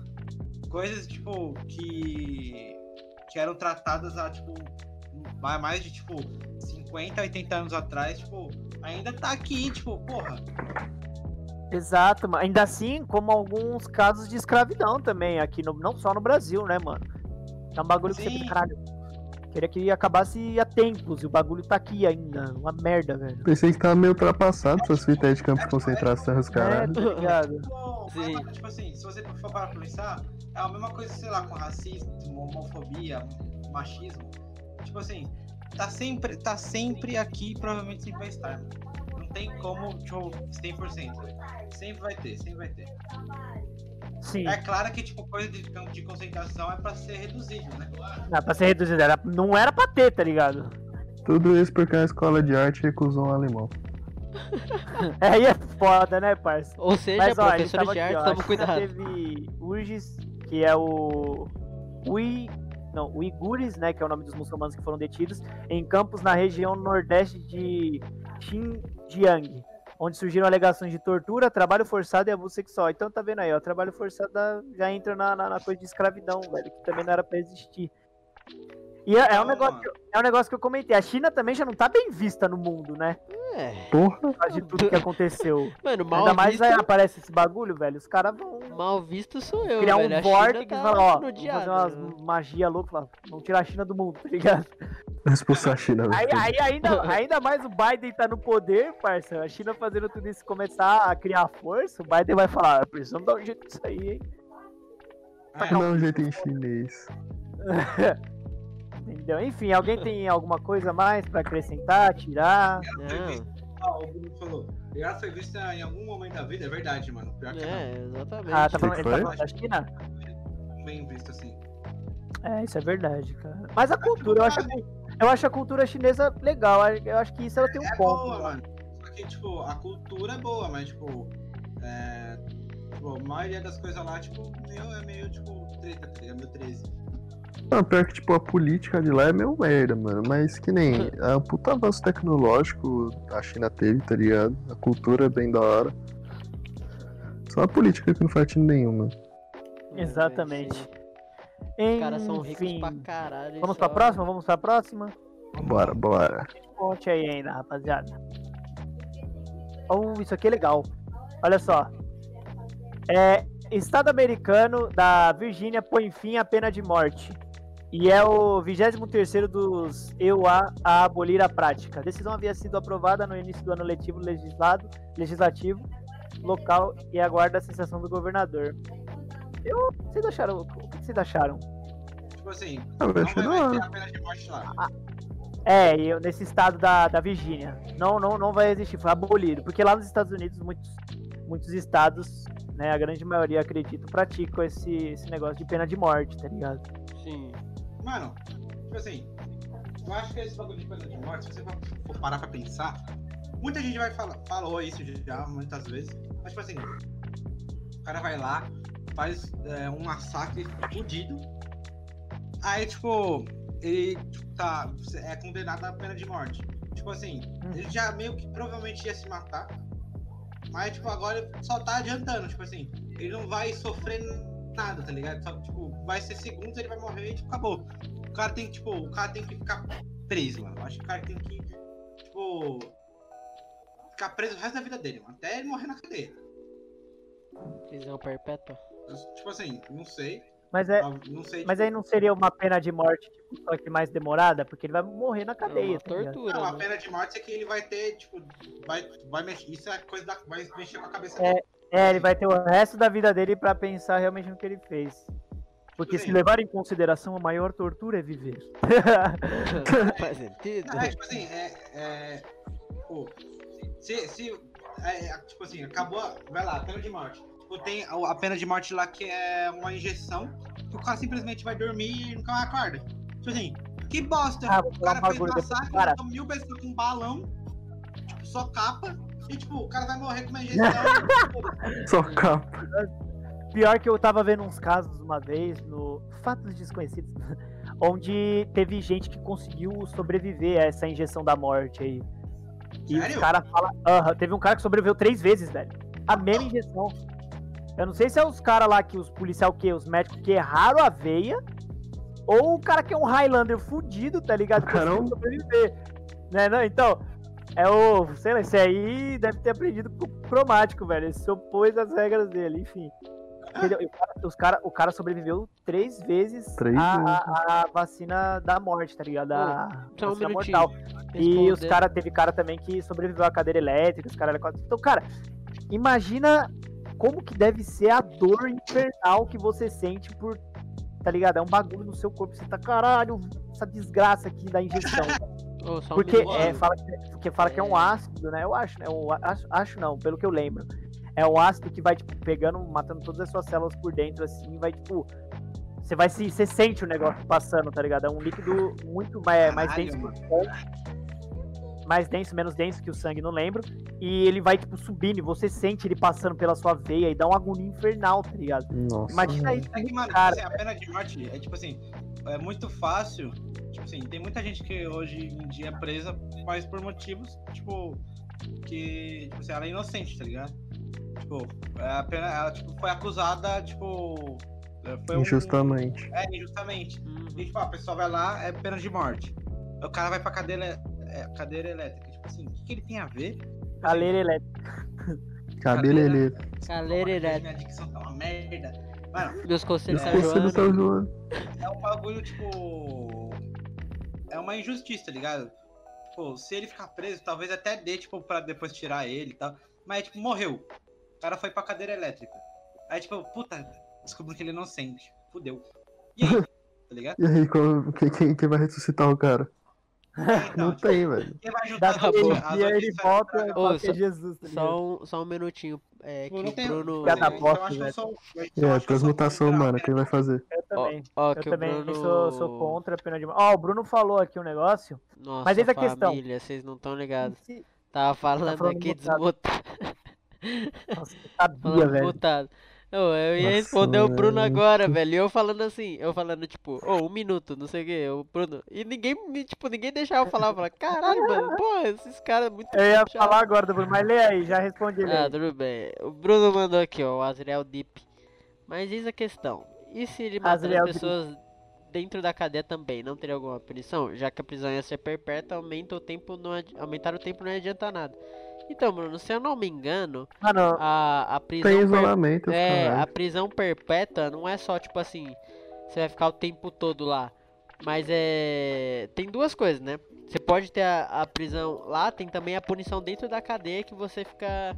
coisas, tipo, que. que eram tratadas há, tipo, mais de, tipo, 50, 80 anos atrás, tipo, ainda tá aqui, tipo, porra. Exato, mas ainda assim, como alguns casos de escravidão também, aqui no, não só no Brasil, né, mano? É um bagulho que você Sim. caralho. Queria que acabasse há tempos e o bagulho tá aqui ainda. Uma merda, velho. Pensei que tava meio ultrapassado essas fitas aí de campo de concentração, os É, caralho. tá ligado? Sim. tipo assim, se você for parar pra pensar, é a mesma coisa, sei lá, com racismo, homofobia, machismo. Tipo assim, tá sempre, tá sempre aqui, provavelmente sempre vai estar. Tem como, tipo, 100%. velho. Sempre vai ter, sempre vai ter. Sim, É claro que, tipo, coisa de campo de concentração é pra ser reduzido, né? dá pra ser reduzido. Era, não era pra ter, tá ligado? Tudo isso porque a escola de arte recusou um alemão. É, aí é foda, né, parça? Ou seja, Mas, ó, tava de aqui, arte, toma cuidado. teve URGS, que é o Ui... Não, Uigures, né, que é o nome dos muçulmanos que foram detidos, em campos na região nordeste de Xinjiang, onde surgiram alegações de tortura, trabalho forçado e abuso sexual. Então tá vendo aí, ó, trabalho forçado já entra na, na- na coisa de escravidão, velho, que também não era pra existir. E é, é um negócio, que eu- é um negócio que eu comentei, a China também já não tá bem vista no mundo, né, É, Porra. de tudo que aconteceu. mano, mal Ainda mais visto, aí aparece esse bagulho, velho, os caras vão mal visto sou eu, criar velho. um vórtice tá e falar, ó, fazer né? umas magia louca, falar, vamos tirar a China do mundo, tá ligado? Expulsar a China. Aí, velho. aí ainda, ainda mais o Biden tá no poder, parça, a China fazendo tudo isso começar a criar força, o Biden vai falar, "Ah, precisamos dar um jeito disso aí, hein? É, Não, um jeito em chinês. Entendeu? Enfim, alguém tem alguma coisa mais pra acrescentar, tirar? Não, Ah, o Bruno falou. Ela foi vista em algum momento da vida, é verdade, mano. Pior que é, exatamente. Ah, tá falando, ele tá foi? falando da China? não, bem visto assim. É, isso é verdade, cara. Mas a cultura, eu acho, eu acho a cultura chinesa legal, eu acho que isso ela tem um É ponto. boa, mano. Só que, tipo, a cultura é boa, mas, tipo, é. Tipo, a maioria das coisas lá, tipo, meio, é meio, tipo, treta, tá ligado? Meio 13. Não, pior que, tipo, a política de lá é meio merda, mano. Mas que nem. É um puta avanço tecnológico a China teve, tá ligado? A cultura é bem da hora. Só a política que não faz sentido nenhum, mano. É, Exatamente. velho, Os caras são ricos Enfim, pra caralho. Vamos só- pra próxima? Vamos pra próxima? Bora, bora. Conte aí ainda, rapaziada. Oh, isso aqui é legal. Olha só. É, Estado americano da Virgínia põe fim à pena de morte. E é o 23º dos EUA a abolir a prática. A decisão havia sido aprovada no início do ano letivo legislado, legislativo local e aguarda a sensação do governador. Eu, vocês acharam? O que vocês acharam? Tipo assim, Ah, eu não vai ter a pena de morte lá. É, e eu- nesse estado da, da Virgínia. Não, não, não vai existir, foi abolido. Porque lá nos Estados Unidos, muitos, muitos estados, né, a grande maioria, acredito, praticam esse, esse negócio de pena de morte, tá ligado? Sim. Mano, tipo assim, eu acho que esse bagulho de pena de morte, se você for- parar pra pensar, muita gente vai falar, falou isso já muitas vezes, mas tipo assim, o cara vai lá, faz é, um massacre fudido, aí tipo, ele tipo, tá, é condenado à pena de morte. Tipo assim, ele já meio que provavelmente ia se matar, mas tipo, agora só tá adiantando, tipo assim, ele não vai sofrer nada, tá ligado? Só, tipo, vai ser segundos, ele vai morrer e tipo, acabou. O cara tem que, tipo, o cara tem que ficar preso, mano. Eu acho que o cara tem que, tipo, ficar preso o resto da vida dele, mano. Até ele morrer na cadeia. Prisão perpétua. Tipo assim, não sei. Mas, é, Não sei. mas tipo, aí não seria uma pena de morte, tipo, só que mais demorada? Porque ele vai morrer na É cadeia, uma tá tortura. Não, a né? pena de morte é que ele vai ter, tipo, vai, vai mexer. Isso é coisa da. Vai mexer com a cabeça É. dele. É, ele vai ter o resto da vida dele pra pensar realmente no que ele fez. Porque se Sim. levar em consideração, a maior tortura é viver. Faz sentido. Ah, é, tipo assim, é. é pô, se. se é, é, tipo assim, acabou. Vai lá, pena de morte. Tipo, tem a, pena de morte lá que é uma injeção que o cara simplesmente vai dormir e nunca mais acorda. Tipo assim, que bosta! Ah, o cara fez massacre, matou mil pessoas com um balão, tipo, só capa, e tipo, o cara vai morrer com uma injeção. Só capa. Pior que eu tava vendo uns casos uma vez no Fatos Desconhecidos, onde teve gente que conseguiu sobreviver a essa injeção da morte aí. E Sério? caras falam. Aham, teve um cara que sobreviveu três vezes, velho. A mesma injeção. Eu não sei se é os caras lá que os policial que, os médicos que erraram a veia, ou o cara que é um Highlander fudido, tá ligado? Que Caramba. sobreviver. Né, não? Então, é o. Sei lá, esse aí deve ter aprendido com o cromático, velho. Ele se opôs às regras dele, enfim. Entendeu? O cara, os cara, o cara sobreviveu três vezes Três a, vezes. a- a vacina da morte, tá ligado? A Só um vacina minutinho. mortal. E os cara, teve cara também que sobreviveu à cadeira elétrica, os cara Então, cara, imagina como que deve ser a dor infernal que você sente por. Tá ligado? É um bagulho no seu corpo. Você tá, caralho, essa desgraça aqui da injeção. Um Porque minuto. é, fala, que, porque fala que é um ácido, né? Eu acho, né? Um, acho, acho não, pelo que eu lembro. É um ácido que vai, tipo, pegando, matando todas as suas células por dentro, assim, vai, tipo. Você vai se. Você sente o negócio passando, tá ligado? É um líquido muito mais, mais Caralho, denso mano. fora. Mais denso, menos denso que o sangue, não lembro. E ele vai, tipo, subindo e você sente ele passando pela sua veia e dá uma agonia infernal, tá ligado? Nossa. Imagina isso. É que, mano, Cara. assim, a pena de morte é tipo assim, é muito fácil. Tipo assim, tem muita gente que hoje em dia é presa, mas por motivos, tipo, que, tipo assim, ela é inocente, tá ligado? Tipo, é a pena, ela tipo, foi acusada, tipo. é, Foi um- Injustamente. É, injustamente. Uhum. E tipo, a pessoa vai lá, é pena de morte. Aí O cara vai pra cadeira, é, cadeira elétrica. Tipo assim, o que, que ele tem a ver? Caleira elétrica. Cabeleleiro. Caleira elétrica. Minha dicção tá uma merda. Mano, Meus conselhos É, São João. João. é um bagulho, tipo. É uma injustiça, tá ligado? Tipo, se ele ficar preso, talvez até dê, tipo, pra depois tirar ele e tal. Mas, tipo, morreu. O cara foi pra cadeira elétrica. Aí, tipo, puta, descobriu que ele é inocente. Fudeu. E aí? Tá ligado? E aí, qual- quem, quem vai ressuscitar o cara? Não tipo, tem, velho. quem vai Daqui e ele volta e Ô, só- é Jesus, tá? Só um, só um minutinho. É que não o tem. Bruno. Eu acho que eu eu É, eu transmutação humana, quem vai fazer? Eu Ó, também. ó, Eu que o também Bruno... sou, sou contra a pena de morte. Ó, o Bruno falou aqui um negócio. Nossa, Mas eis a questão. vocês não estão ligados. Tava falando, falando aqui mutado. desmutado. Nossa, eu sabia, Falando velho. mutado. Eu, eu ia Nossa, responder o Bruno mano. agora, velho. E eu falando assim, eu falando, tipo, ô, um minuto, não sei o que, o Bruno. E ninguém, me- tipo, ninguém deixava eu falar. Eu falava, caralho, mano, pô, esses caras muito Eu ia chato." falar agora do Bruno, mas lê aí, já respondi. Ah, aí. tudo bem. O Bruno mandou aqui, ó, o Azriel Deep. Mas eis a questão. E se ele matar Deep. pessoas dentro da cadeia também, não teria alguma punição? Já que a prisão ia ser perpétua, aumenta o tempo não aumentar o tempo não adianta nada. Então, Bruno, se eu não me engano, Mano, a, a prisão Tem per- isolamento, os é, a prisão perpétua não é só tipo assim, você vai ficar o tempo todo lá. Mas é. Tem duas coisas, né? Você pode ter a, a prisão lá, tem também a punição dentro da cadeia que você fica,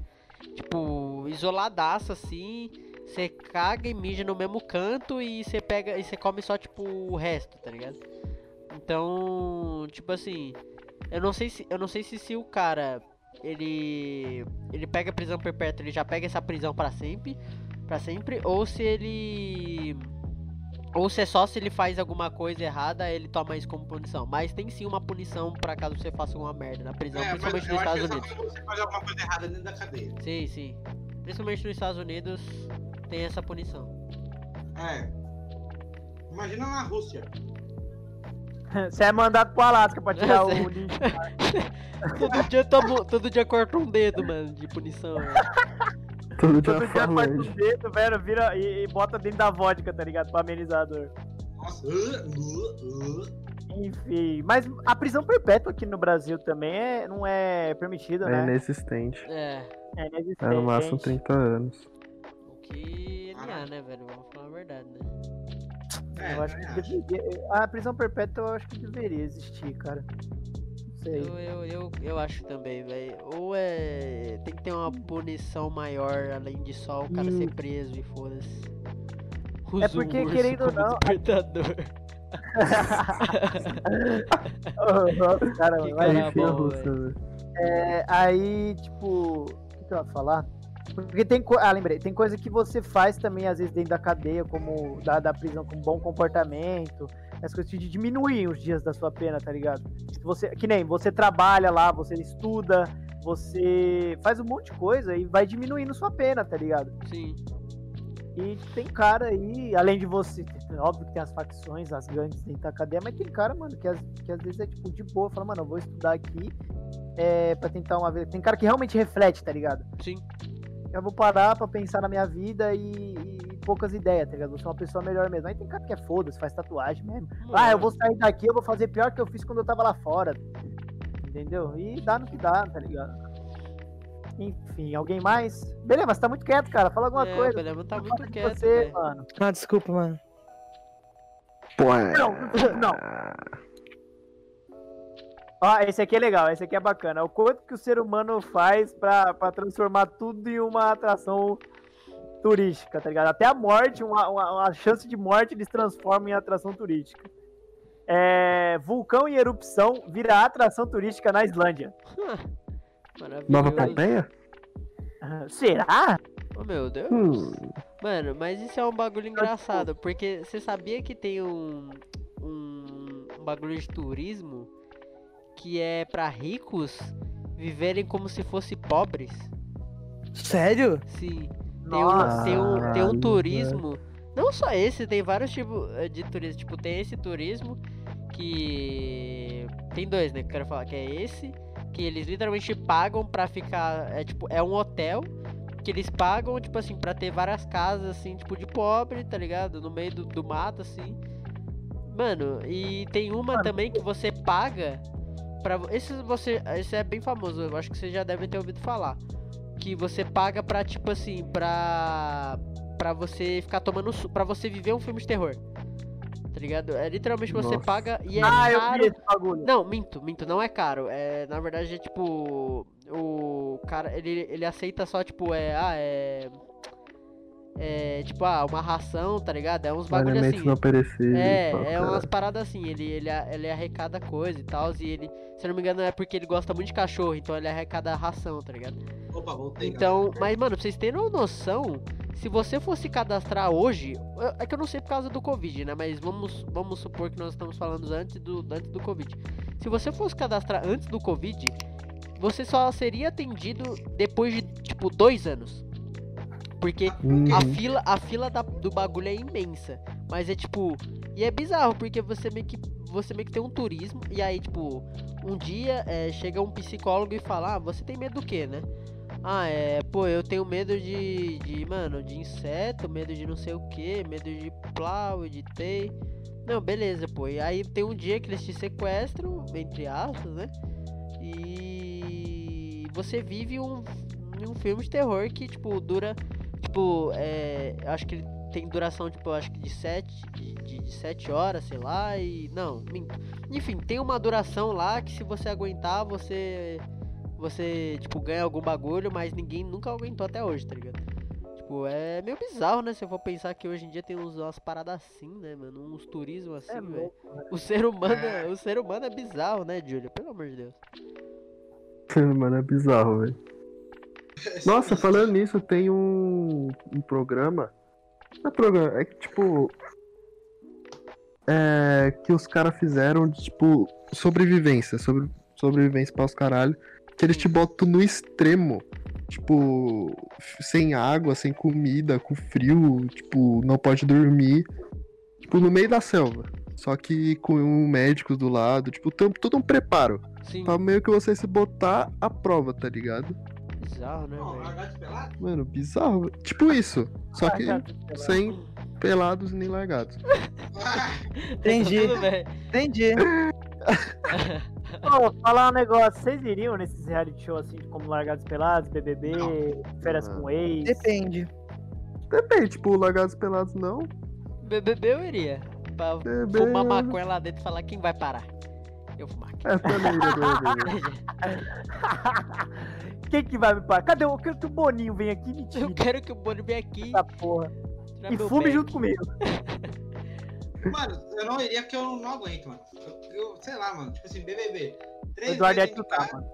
tipo, isoladaço assim. Você caga e mija no mesmo canto e você pega e você come só, tipo, o resto, tá ligado? Então, tipo assim, eu não sei se eu não sei se, se o cara ele ele pega a prisão perpétua, ele já pega essa prisão pra sempre, para sempre, ou se ele ou se é só se ele faz alguma coisa errada, ele toma isso como punição. Mas tem sim uma punição pra caso você faça alguma merda na prisão, É, principalmente nos Estados Unidos. você faz alguma coisa errada dentro da cadeia. Sim, sim. Principalmente nos Estados Unidos tem essa punição. É. Imagina na Rússia. você é mandado pro Alasca pra tirar o lixo. todo dia tomo, todo dia corta um dedo, mano, de punição. velho. Todo dia Todo dia corta o dedo, velho, vira e, e bota dentro da vodka, tá ligado? Pra amenizar a dor. Nossa. uh, uh, uh. Enfim, mas a prisão perpétua aqui no Brasil também é, não é permitida, É né? inexistente. É, É inexistente. É no máximo 30 anos. o que ele é, né, velho? Vamos falar a verdade, né? É, Eu acho que acho. deveria- a prisão perpétua eu acho que deveria existir, cara. Não sei. Eu, eu, eu, eu acho também, velho. Ou é. Tem que ter uma punição maior, além de só o cara Hum. ser preso e foda-se. É porque, querendo ou não, despertador. Nossa, cara, Que vai- cara bom, russa, velho. velho. É, aí, tipo, o que, que eu ia falar? Porque tem. Ah, lembrei, tem coisa que você faz também, às vezes, dentro da cadeia, como da, da prisão com bom comportamento, as coisas de diminuir os dias da sua pena, tá ligado? Você, que nem você trabalha lá, você estuda, você faz um monte de coisa e vai diminuindo sua pena, tá ligado? Sim. E tem cara aí, além de você, óbvio que tem as facções, as gangues dentro da cadeia, mas tem cara, mano, que, às- que às vezes é tipo de boa, fala, mano, eu vou estudar aqui é, pra tentar uma vez. Tem cara que realmente reflete, tá ligado? Sim. Eu vou parar pra pensar na minha vida e, e poucas ideias, tá ligado? Vou ser uma pessoa melhor mesmo. Aí tem cara que é foda-se, faz tatuagem mesmo. Ah, eu vou sair daqui, eu vou fazer pior que eu fiz quando eu tava lá fora. Entendeu? E dá no que dá, tá ligado? Enfim, alguém mais? Beleza, mas tá muito quieto, cara. Fala alguma é, coisa. O Belema tá muito quieto, você, mano. Ah, desculpa, mano. Pô, é. Não, não. Ó, esse aqui é legal, esse aqui é bacana. O quanto que o ser humano faz pra, pra transformar tudo em uma atração turística, tá ligado? Até a morte, uma, uma, uma chance de morte, eles transformam em atração turística. É, vulcão em erupção vira atração turística na Islândia. Maravilhoso. Nova Pompeia? Será? Oh, meu Deus. Hum. Mano, mas isso é um bagulho engraçado, porque você sabia que tem um, um, um bagulho de turismo que é pra ricos viverem como se fossem pobres. Sério? Sim. Tem um, tem um, tem um turismo. Não só esse, tem vários tipos eh, de turismo. Tipo, tem esse turismo que. Tem dois, né? Que eu quero falar, que é esse, que eles literalmente pagam pra ficar. É tipo, é um hotel que eles pagam, tipo assim, pra ter várias casas, assim, tipo, de pobre, tá ligado? No meio do, do mato, assim. Mano, e tem uma também que você paga vo- Esse, você, esse é bem famoso, eu acho que você já deve ter ouvido falar. Que você paga pra, tipo assim, pra. Pra você ficar tomando. Pra você viver um filme de terror. Tá ligado? É literalmente você Nossa. paga e é ah, eu caro. vi esse bagulho. Não, minto, minto, não é caro. É, na verdade, é tipo. O cara, ele, ele aceita só, tipo, é. Ah, é. É, tipo, ah, uma ração, tá ligado? É uns bagulho assim. não perecíveis. É, pá, é umas paradas assim, ele, ele, a- ele arrecada coisa e tal, e ele, se eu não me engano, é porque ele gosta muito de cachorro, então ele arrecada ração, tá ligado? Opa, voltei. Então, galera. mas mano, pra vocês terem uma noção, se você fosse cadastrar hoje, é que eu não sei por causa do Covid, né? Mas vamos, vamos supor que nós estamos falando antes do, antes do Covid. Se você fosse cadastrar antes do Covid, você só seria atendido depois de, tipo, dois anos. Porque Uhum. a fila, a fila da- do bagulho é imensa. Mas é tipo. E é bizarro, porque você meio que. Você meio que tem um turismo. E aí, tipo, um dia é, chega um psicólogo e fala, ah, você tem medo do quê, né? Ah, é, pô, eu tenho medo de, de, mano, de inseto, medo de não sei o que, medo de plau, de tei. Não, beleza, pô. E aí tem um dia que eles te sequestram, entre aspas, né? E você vive um, um filme de terror que, tipo, dura, tipo, é, eu acho que ele tem duração, tipo, eu acho que de 7 de, de, de sete horas, sei lá, e. Não, minto. Enfim, tem uma duração lá que se você aguentar, você. Você, tipo, ganha algum bagulho, mas ninguém nunca aguentou até hoje, tá ligado? Tipo, é meio bizarro, né? Se eu for pensar que hoje em dia tem uns, umas paradas assim, né, mano? Uns turismo assim, É velho. né? O ser humano, é- o ser humano é bizarro, né, Júlio? Pelo amor de Deus. Mano, é bizarro, velho. Nossa, falando nisso, tem um, um programa. Não é programa, é que tipo. É. Que os caras fizeram de tipo. Sobrevivência. Sobre, sobrevivência para os caralho. Que eles te botam no extremo. Tipo. Sem água, sem comida, com frio. Tipo, não pode dormir. Tipo, no meio da selva. Só que com médicos do lado. Tipo, tem todo um preparo. Sim, Pra meio que você se botar à prova, tá ligado? Bizarro, né, Ó, velho? largados pelados? Mano, bizarro. Tipo isso. Só que sem pelados nem largados. Entendi. Entendi. Ô, falar um negócio, vocês iriam nesses reality show assim, como Largados Pelados, BBB, Férias Não. com Ex? Depende. Depende, tipo, largados pelados não. BBB eu iria. Pra BBB. fumar maconha lá dentro e falar quem vai parar. Eu fumar aqui. É, também BBB. Quem que vai me parar? Cadê o, eu quero que o Boninho venha aqui me tire Eu quero que o Boni venha aqui essa porra. E fume junto comigo. Mano, eu não iria porque eu não aguento, mano. Eu, eu- sei lá, mano. Tipo assim, BBB. Três Eduardo ia tiltar, mano.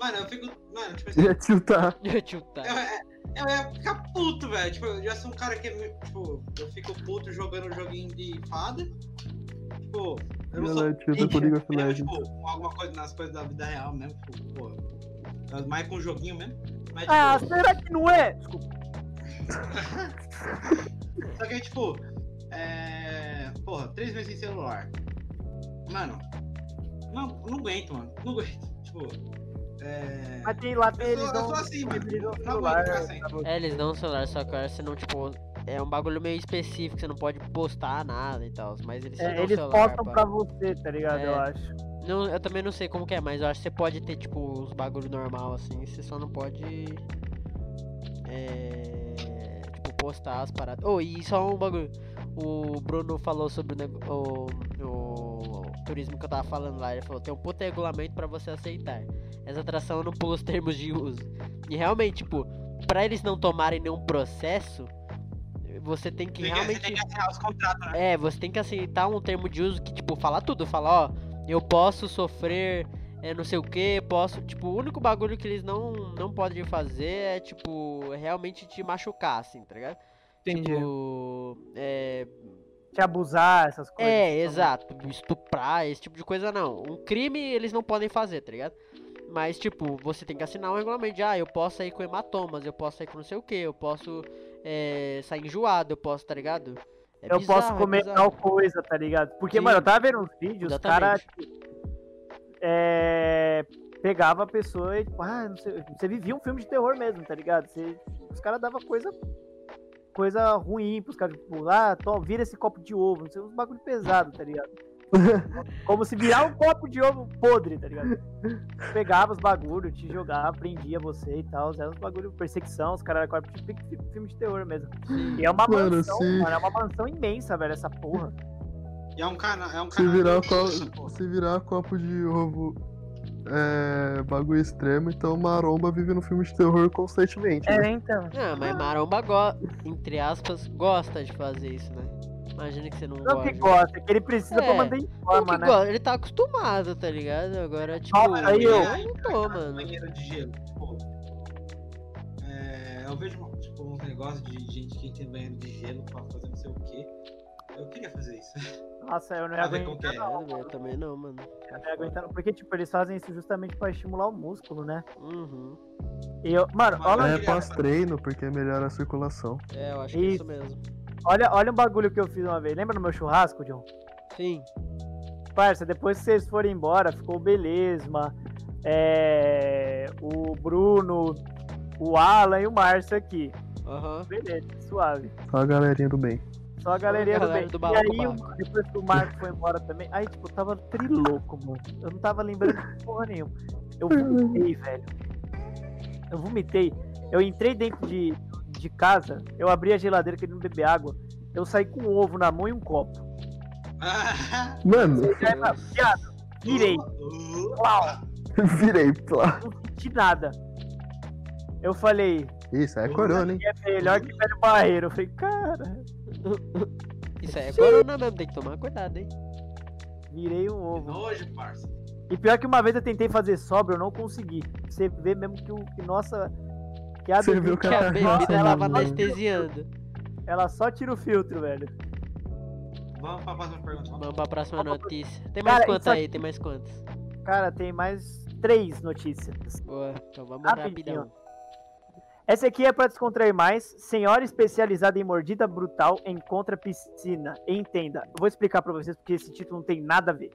Mano, eu fico. Mano, tipo assim. Ia tiltar. Tio tá. Eu, eu ia ficar puto, velho. Tipo, eu já sou um cara que, tipo, eu fico puto jogando joguinho de fada. Tipo, eu não sou. Of mesmo, Legends. tipo, com alguma coisa nas coisas da vida real mesmo. Tipo, pô. Mais com joguinho mesmo. Mas, Ah, tipo, será que não é? Desculpa. Só que, tipo, é. Porra, três meses sem celular. Mano, não, não aguento, mano. Não aguento. Tipo, é. Mas tem lá, Eu eles sou, eu sou assim, mano. eles dão celular. É, eles dão um celular, só que agora você não, tipo. É um bagulho meio específico, você não pode postar nada e tal. Mas eles É, eles celular. postam pra você, tá ligado? É. Eu acho. Não, eu também não sei como que é, mas eu acho que você pode ter, tipo, uns bagulho normal assim, você só não pode. É. Tipo, postar as paradas. Oh, e só um bagulho. O Bruno falou sobre o, nego- o, o turismo que eu tava falando lá. Ele falou: tem um puta regulamento pra você aceitar. Essa atração não pula os termos de uso. E realmente, tipo, pra eles não tomarem nenhum processo, você tem que realmente. Você tem que assinar os contratos, né? É, você tem que aceitar um termo de uso que, tipo, fala tudo. Fala, ó, eu posso sofrer é, não sei o que, posso. Tipo, o único bagulho que eles não, não podem fazer é, tipo, realmente te machucar, assim, tá ligado? Entendi. Tipo, é. te abusar, essas coisas. É, exato. Estuprar, esse tipo de coisa não. Um crime eles não podem fazer, tá ligado? Mas, tipo, você tem que assinar um regulamento de, ah, eu posso sair com hematomas, eu posso sair com não sei o que, eu posso é, sair enjoado, eu posso, tá ligado? É eu posso bizarro, é comer bizarro. tal coisa, tá ligado? Porque, Sim. mano, eu tava vendo uns vídeos, os caras Exatamente. é, pegava a pessoa e, tipo, ah, não sei, você vivia um filme de terror mesmo, tá ligado? Você- os caras davam coisa coisa ruim pros caras, tipo, ah, toma, vira esse copo de ovo, não sei, uns bagulho pesado, tá ligado? Como se virar um copo de ovo podre, tá ligado? Pegava os bagulho, te jogava, prendia você e tal, era uns bagulho, perseguição, os caras eram tipo fi- filme de terror mesmo. E é uma Mano, mansão, se- mano, é uma mansão imensa, velho, essa porra. E é um canal. É um Se virar, co- se virar copo de ovo é bagulho extremo, então Maromba vive no filme de terror constantemente. né? É, então. Ah, mas Maromba, entre aspas, gosta de fazer isso, né? Imagina que você não Não gosta. que gosta, é que ele precisa pra É, manter em Não forma, né? gosta, ele tá acostumado, tá ligado? Agora, tipo, Ah, aí eu- não tô, mano. banheiro de gelo. Pô, é, eu vejo tipo, uns negócios de gente que tem banheiro de gelo pra fazer não sei o quê. Eu queria fazer isso. Nossa, eu não ia Pra aguentar, é. não. Eu também não, mano. Eu não ia aguentar, não. Porque, tipo, eles fazem isso justamente pra estimular o músculo, né? Uhum. E eu, mano, olha, É pós-treino, porque melhora a circulação. É, eu acho que é Isso. mesmo. Olha, olha um bagulho que eu fiz uma vez. Lembra no meu churrasco, John? Sim. Parça, depois que vocês forem embora, ficou o Belesma, é, o Bruno, o Alan e o Márcio aqui. Aham. Beleza, suave. Só a galerinha do bem. Só a galerinha do bem. do e aí, o- depois que o Marco foi embora também, aí, tipo, eu tava trilouco, mano. Eu não tava lembrando de porra nenhuma. Eu vomitei, velho. Eu vomitei. Eu entrei dentro de, de casa, eu abri a geladeira querendo beber água. Eu saí com um ovo na mão e um copo. Mano, Viado, virei. Plau, virei lá. não senti nada. Eu falei, Isso, é corona, hein? é melhor que velho barreiro. Eu falei, cara, Isso aí é corona mesmo, tem que tomar cuidado, hein? virei um ovo. nojo, parça. E pior que uma vez eu tentei fazer sobra, eu não consegui. Você vê mesmo que, o, que nossa. Que a Você viu Que a bebida ela vai mano. anestesiando. ela só tira o filtro, velho. Vamos pra próxima pergunta. Vamos pra próxima notícia. Tem Cara, mais quantas aqui- aí? Tem mais quantas? Cara, tem mais três notícias. Boa, então vamos Rapidinho. rapidão. Essa aqui é pra descontrair mais. Senhora especializada em mordida brutal encontra piscina. Entenda. Eu vou explicar pra vocês porque esse título não tem nada a ver.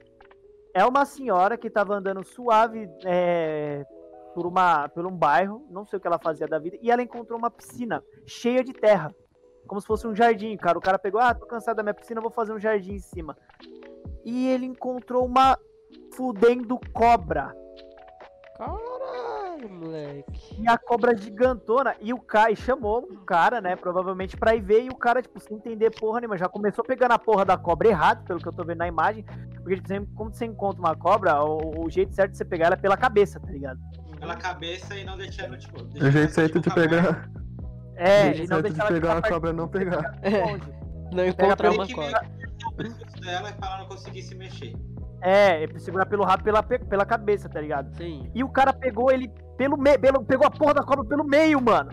É uma senhora que tava andando suave é, por, uma, por um bairro, não sei o que ela fazia da vida, e ela encontrou uma piscina cheia de terra. Como se fosse um jardim, cara. O cara pegou, ah, tô cansado da minha piscina, vou fazer um jardim em cima. E ele encontrou uma fudendo cobra. Caralho, moleque. E a cobra gigantona. E o cara e chamou o cara, né? Provavelmente pra ir ver. E o cara, tipo, sem entender porra nenhuma. Já começou pegando a porra da cobra errado, pelo que eu tô vendo na imagem. Porque, tipo, sempre, quando você encontra uma cobra, o, o jeito certo de você pegar ela é pela cabeça, tá ligado? Pela cabeça e não deixando, tipo. O deixando jeito essa, certo tipo, de pegar. É, o e jeito não certo deixar de pegar a cobra é não pegar. longe. Não encontra uma cobra. o dela pra ela não conseguir se mexer. É, é segurar pelo rabo pela, pe- pela cabeça, tá ligado? Sim. E o cara pegou ele pelo meio, pegou a porra da cobra pelo meio, mano.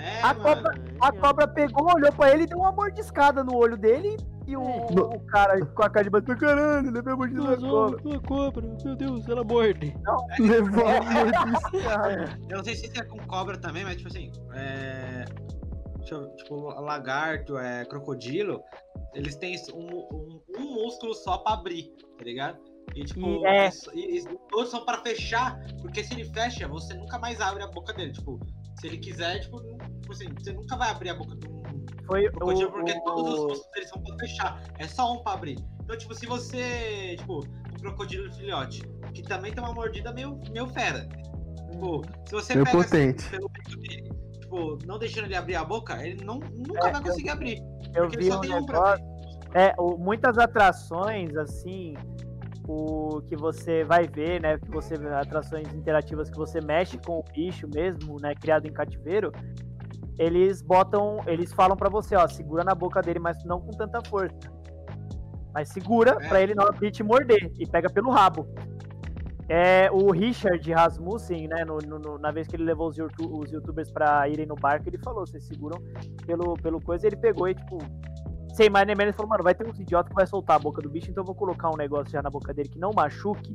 É, A mano. cobra- A cobra pegou, olhou pra ele e deu uma mordiscada no olho dele. E o, É. o cara com a cara de bater, caralho, levei a mordida da cobra. uma cobra, meu Deus, ela morde. Levou a mordisca. Eu não sei se é com cobra também, mas tipo assim. É... deixa eu- tipo, lagarto, é, crocodilo, eles têm um, um, um músculo só pra abrir, tá ligado? E tipo, é. e- e todos são pra fechar, porque se ele fecha, você nunca mais abre a boca dele. Tipo, se ele quiser, tipo, tipo assim, você nunca vai abrir a boca de um Foi o, crocodilo, porque o- todos os eles são pra fechar. É só um pra abrir. Então, tipo, se você. Tipo, um crocodilo filhote, que também tem uma mordida meio, meio fera. Tipo, se você Meio pega assim, potente. pelo peito dele, tipo, não deixando ele abrir a boca, ele não, nunca É, vai conseguir abrir. eu Porque ele vi só um tem um pra negócio. abrir. É, o- muitas atrações, assim, o que você vai ver, né? Que você atrações interativas que você mexe com o bicho mesmo, né? Criado em cativeiro, eles botam, eles falam pra você, ó, segura na boca dele, mas não com tanta força. Mas segura É. pra ele não abrir te morder e pega pelo rabo. É, o Richard Rasmussen, né, no- no- na vez que ele levou os, youtu- os youtubers pra irem no barco, ele falou, vocês seguram pelo, pelo coisa, ele pegou e, tipo, sem mais nem menos, ele falou, mano, vai ter uns idiotas que vai soltar a boca do bicho, então eu vou colocar um negócio já na boca dele que não machuque,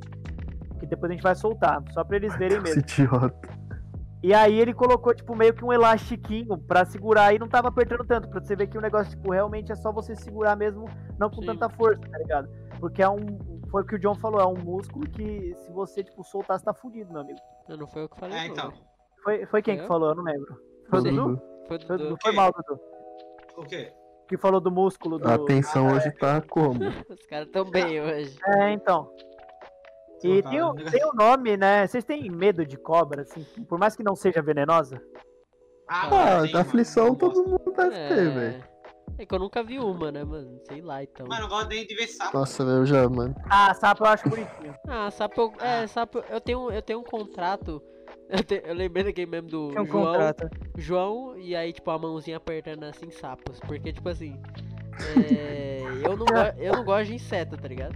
que depois a gente vai soltar, só pra eles verem Esse mesmo. idiota. E aí ele colocou, tipo, meio que um elastiquinho pra segurar e não tava apertando tanto, pra você ver que o negócio, tipo, realmente é só você segurar mesmo, não com Sim. tanta força, tá ligado? Porque é um. Foi o que o John falou, é um músculo que se você, tipo, soltar, você tá fudido, meu amigo. Não, não foi eu que falei. É, então. velho. Foi, foi quem Foi que falou? Eu não lembro. Foi o. Dudu? Foi. Dudu? foi mal, Dudu. O quê? Que falou do músculo do. A atenção hoje tá como? Os caras tão bem hoje. É, então. E tem o, tem o nome, né? Vocês têm medo de cobra, assim? Por mais que não seja venenosa? Ah, sim, da aflição mano, todo mundo deve ter, É. velho. É que eu nunca vi uma, né, mano? Sei lá, então. Mano, eu gosto nem de ver sapo. Nossa, velho, eu já, mano. Ah, sapo eu acho bonitinho. Ah, sapo, eu, é, sapo, eu tenho, eu tenho um contrato. Eu, te- eu lembrei daquele meme do um João. João e aí, tipo, a mãozinha apertando assim, sapos. Porque, tipo assim, é, eu, não go- eu não gosto de inseto, tá ligado?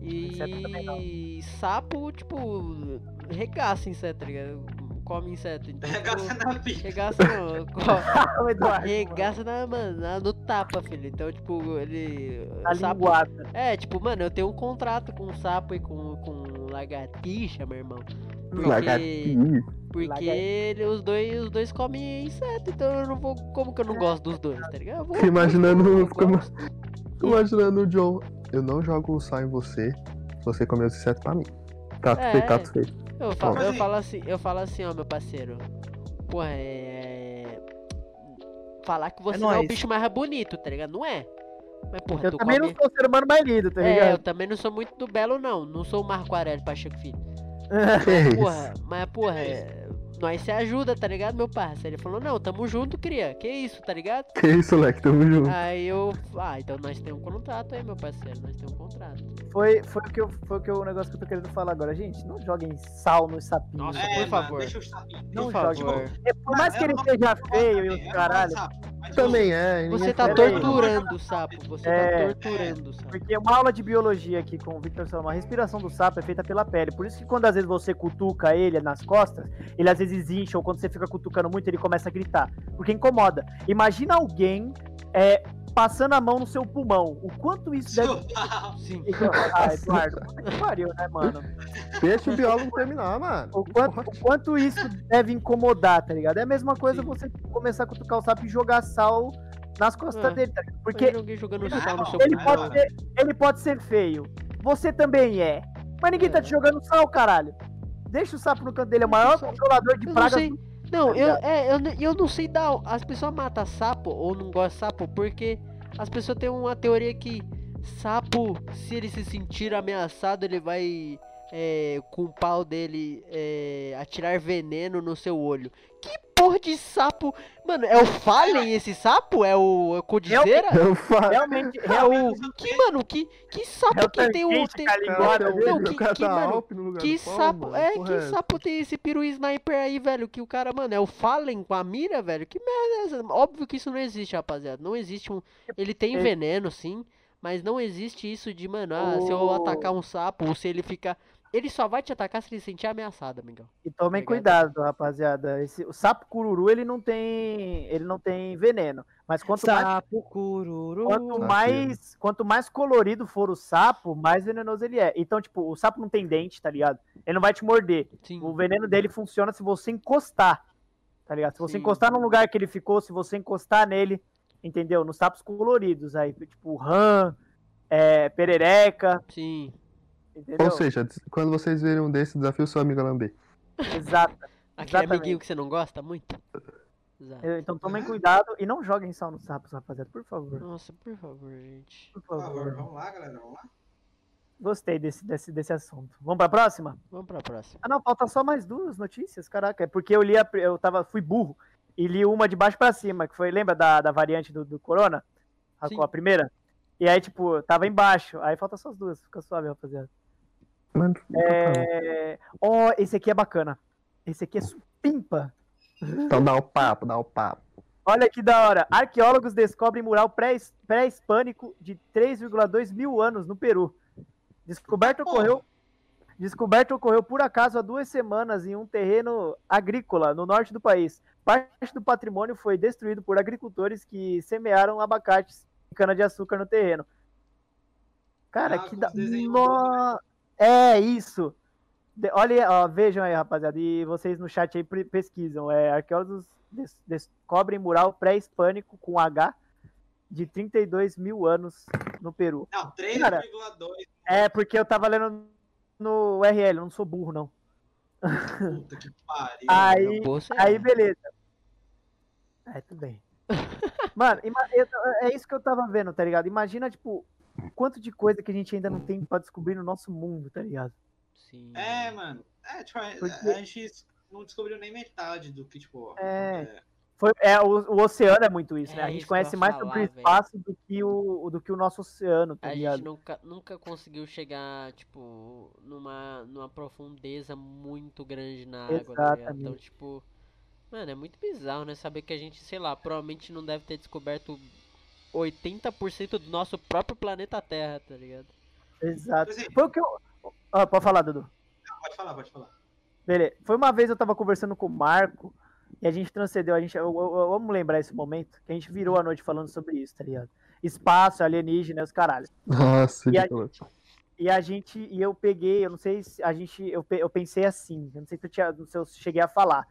E sapo, tipo, regaça inseto, tá ligado? Come inseto. Então, Regaça tipo, na pica. regaça não, co- o Eduardo. regaça na, mano, na- no tapa, filho. Então, tipo, ele. A sapo, linguada. é, tipo, mano, eu tenho um contrato com sapo e com, com lagartixa, meu irmão. Porque, porque Lagartixa. ele- os, dois, os dois comem inseto, então eu não vou. Como que eu não gosto dos dois, tá ligado? Vou- imaginando- eu fico imaginando o John. Eu não jogo o sal em você se você comer os insetos pra mim. Tato É. feito. Eu falo, eu falo assim, eu falo assim, ó, meu parceiro. Porra, é. Falar que você É não é o bicho mais bonito, tá ligado? Não é. Mas, porra, Eu também come... não sou o ser humano mais lindo, tá É, eu ligado? também não sou muito do belo, não. Não sou o Marco Aurélio Pacheco Filho. Que isso? Porra, mas porra, é... nós se ajuda, tá ligado, meu parceiro? Ele falou, não, tamo junto, cria. Que isso, tá ligado? Que isso, Leque, tamo junto. Aí eu. Ah, então nós temos um contrato aí, meu parceiro. Nós temos um contrato. Foi, foi, o que eu, foi o que eu- o negócio que eu tô querendo falar agora. Gente, não joguem sal nos sapinhos. Nossa, É, por mano, favor. Deixa os sapinhos. Não Por jogue. favor. É, Por mais que ele seja feio e os caralho. Também é. Você tá torturando o sapo. Você É, tá torturando o sapo. Porque uma aula de biologia aqui com o Victor Salomão, a respiração do sapo é feita pela pele. Por isso que quando às vezes você cutuca ele nas costas, ele às vezes incha, ou quando você fica cutucando muito, ele começa a gritar. Porque incomoda. Imagina alguém é, passando a mão no seu pulmão. O quanto isso deve. Sim. Ah, Eduardo, puta que pariu, né, mano? Deixa o biólogo terminar, mano. O quanto, o quanto isso deve incomodar, tá ligado? É a mesma coisa Sim. você começar a cutucar o sapo e jogar sal nas costas É. dele, tá ligado? Porque Porque alguém jogando Ele- sal no seu ele pulmão. pode, ser, ele pode ser feio. Você também é. Mas ninguém tá É. te jogando sal, caralho. Deixa o sapo no canto dele, é o maior controlador de Eu não Não, eu, é, eu, eu não sei dar. As pessoas matam sapo ou não gostam de sapo porque as pessoas têm uma teoria que sapo, se ele se sentir ameaçado, ele vai é, com o pau dele é, atirar veneno no seu olho. Que porra de sapo? Mano, é o Fallen esse sapo? É o, é o Codizeira? Eu falo. Realmente, É realmente. o. Que, mano, que, que sapo É o que tem o. Tem, dele. Não, o que- que, tá mano, que pau, sapo, é, que essa? sapo tem esse peru sniper aí, velho? Que o cara, mano, é o Fallen com a mira, velho? Que merda é essa? Óbvio que isso não existe, rapaziada. Não existe um. Ele tem É. veneno, sim, mas não existe isso de, mano, ah, se eu O- atacar um sapo ou se ele ficar. Ele só vai te atacar se ele se sentir ameaçado, amigão. E tomem Obrigado. cuidado, rapaziada. Esse, o sapo cururu, ele não tem. Ele não tem veneno. Mas quanto mais. Sapo, cururu. Quanto Sapo. mais, quanto mais colorido for o sapo, mais venenoso ele é. Então, tipo, o sapo não tem dente, tá ligado? Ele não vai te morder. Sim. O veneno dele funciona se você encostar, tá ligado? Se você Sim. encostar no lugar que ele ficou, se você encostar nele, entendeu? Nos sapos coloridos aí, tipo rã, é, perereca, Sim. Entendeu? Ou seja, quando vocês verem um desses, desafio seu amigo a lamber. Exato. Aquele Exatamente. amiguinho que você não gosta muito? Exato. Então tomem cuidado e não joguem sal nos sapos, rapaziada, por favor. Nossa, por favor, gente. Por Por favor, favor. vamos lá, galera, vamos lá. Gostei desse, desse, desse assunto. Vamos pra próxima? Vamos pra próxima. Ah, não, falta só mais duas notícias, caraca. É porque eu li, a, eu tava, fui burro e li uma de baixo pra cima, que foi, lembra da, da variante do, do Corona? A, Sim. a primeira? E aí, tipo, tava embaixo. Aí falta só as duas, fica suave, rapaziada. Mano, É... Ó, esse aqui é bacana. Esse aqui é supimpa. então dá o papo, dá o papo. Olha que da hora. Arqueólogos descobrem mural pré- pré-hispânico de 3,2 mil anos no Peru. Descoberto ocorreu, descoberto ocorreu por acaso há duas semanas em um terreno agrícola no norte do país. Parte do patrimônio foi destruído por agricultores que semearam abacates cana-de-açúcar no terreno. Cara, Ah, que da. No... É, isso. De- Olha, ó, vejam aí, rapaziada. E vocês no chat aí pesquisam. É, arqueólogos des- descobrem mural pré-hispânico com H de 32 mil anos no Peru. Não, Cara, 3,2. É, porque eu tava lendo no URL, eu não sou burro, não. Puta que pariu. Aí, Bolsa aí beleza. É, tudo bem. Mano, é isso que eu tava vendo, tá ligado? Imagina, tipo, quanto de coisa que a gente ainda não tem pra descobrir no nosso mundo, tá ligado? Sim. É, mano. É, tipo, a- Porque- a gente não descobriu nem metade do que, tipo. É. Foi, é, o, o oceano é muito isso, né? É a gente isso que eu ia conhece mais falar, sobre o espaço do que o, do que o nosso oceano, tá A ligado? gente nunca, nunca conseguiu chegar, tipo, numa, numa profundeza muito grande na água, tá ligado? Então, Exatamente. tipo, mano, é muito bizarro, né? Saber que a gente, sei lá, provavelmente não deve ter descoberto 80% do nosso próprio planeta Terra, tá ligado? Exato. Foi o que eu. Ah, pode falar, Dudu. Pode falar, pode falar. Beleza. Foi uma vez eu tava conversando com o Marco e a gente transcendeu, a gente, eu, eu- eu- vamos lembrar esse momento, que a gente virou a noite falando sobre isso, tá ligado? Espaço, alienígena, os caralho. Nossa, E a, falar. e a gente, e eu peguei, eu não sei se a gente, eu, eu pensei assim, eu não sei se eu, tinha, não sei se eu cheguei a falar,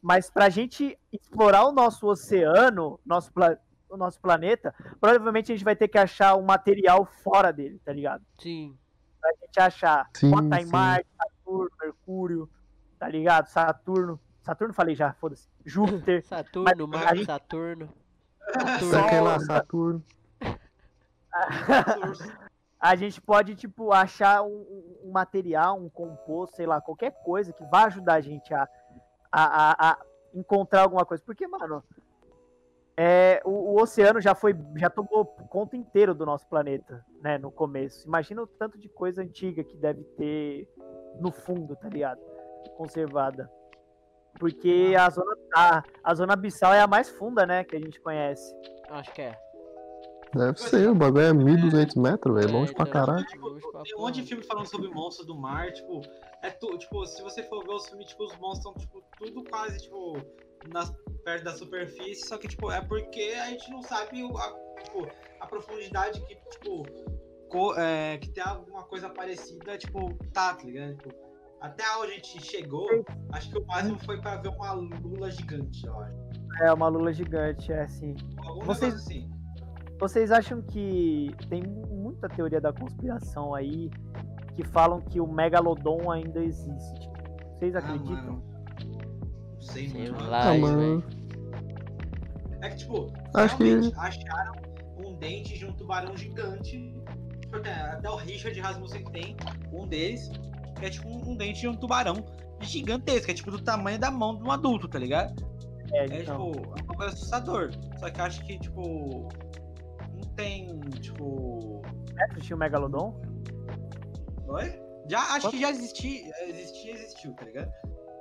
mas pra gente explorar o nosso oceano, nosso, pla- o nosso planeta, provavelmente a gente vai ter que achar um material fora dele, tá ligado? Sim. Pra gente achar, Sim, botar em. Marte, Saturno, Mercúrio, tá ligado? Saturno, Saturno falei já, foda-se. Júpiter, Saturno, Mas Marte, gente- Saturno. Quem lá, Saturno. a gente pode, tipo, achar um, um- um material, um composto, sei lá, qualquer coisa que vá ajudar a gente a, a, a- a encontrar alguma coisa. Porque, mano, é, o, o oceano já foi, já tomou conta inteiro do nosso planeta, né, no começo. Imagina o tanto de coisa antiga que deve ter no fundo, tá ligado? Conservada. Porque a zona, a, a zona abissal é a mais funda, né, que a gente conhece. Acho que é. Deve ser, o bagulho é 1200 metros, velho. É, Longe pra então, caralho. Tipo, tem um monte de filme falando sobre monstros do mar, tipo, é tu, tipo, se você for ver os filmes, tipo, os monstros estão, tipo, tudo quase, tipo, nas, perto da superfície, só que, tipo, é porque a gente não sabe o- a, tipo, a profundidade que, tipo, co- é, que tem alguma coisa parecida, tipo, tá, tá ligado? Tipo, até onde a gente chegou, acho que o máximo foi pra ver uma lula gigante, eu acho. É uma lula gigante, é assim. Algum Vocês- assim. Vocês acham que tem muita teoria da conspiração aí que falam que o Megalodon ainda existe? Vocês Ah, acreditam? mano. Ah, hein, mano. velho. É que, tipo, Acho que- realmente acharam um dente de um tubarão gigante. Porque Até o Richard Rasmussen tem um deles, que é tipo um, um dente de um tubarão gigantesco, é tipo do tamanho da mão de um adulto, tá ligado? É, É então. tipo, é uma coisa assustador. Só que eu acho que, tipo, não tem, tipo. Metro tinha o Megalodon? Oi? Já, acho que já existia, existia, existiu, tá ligado?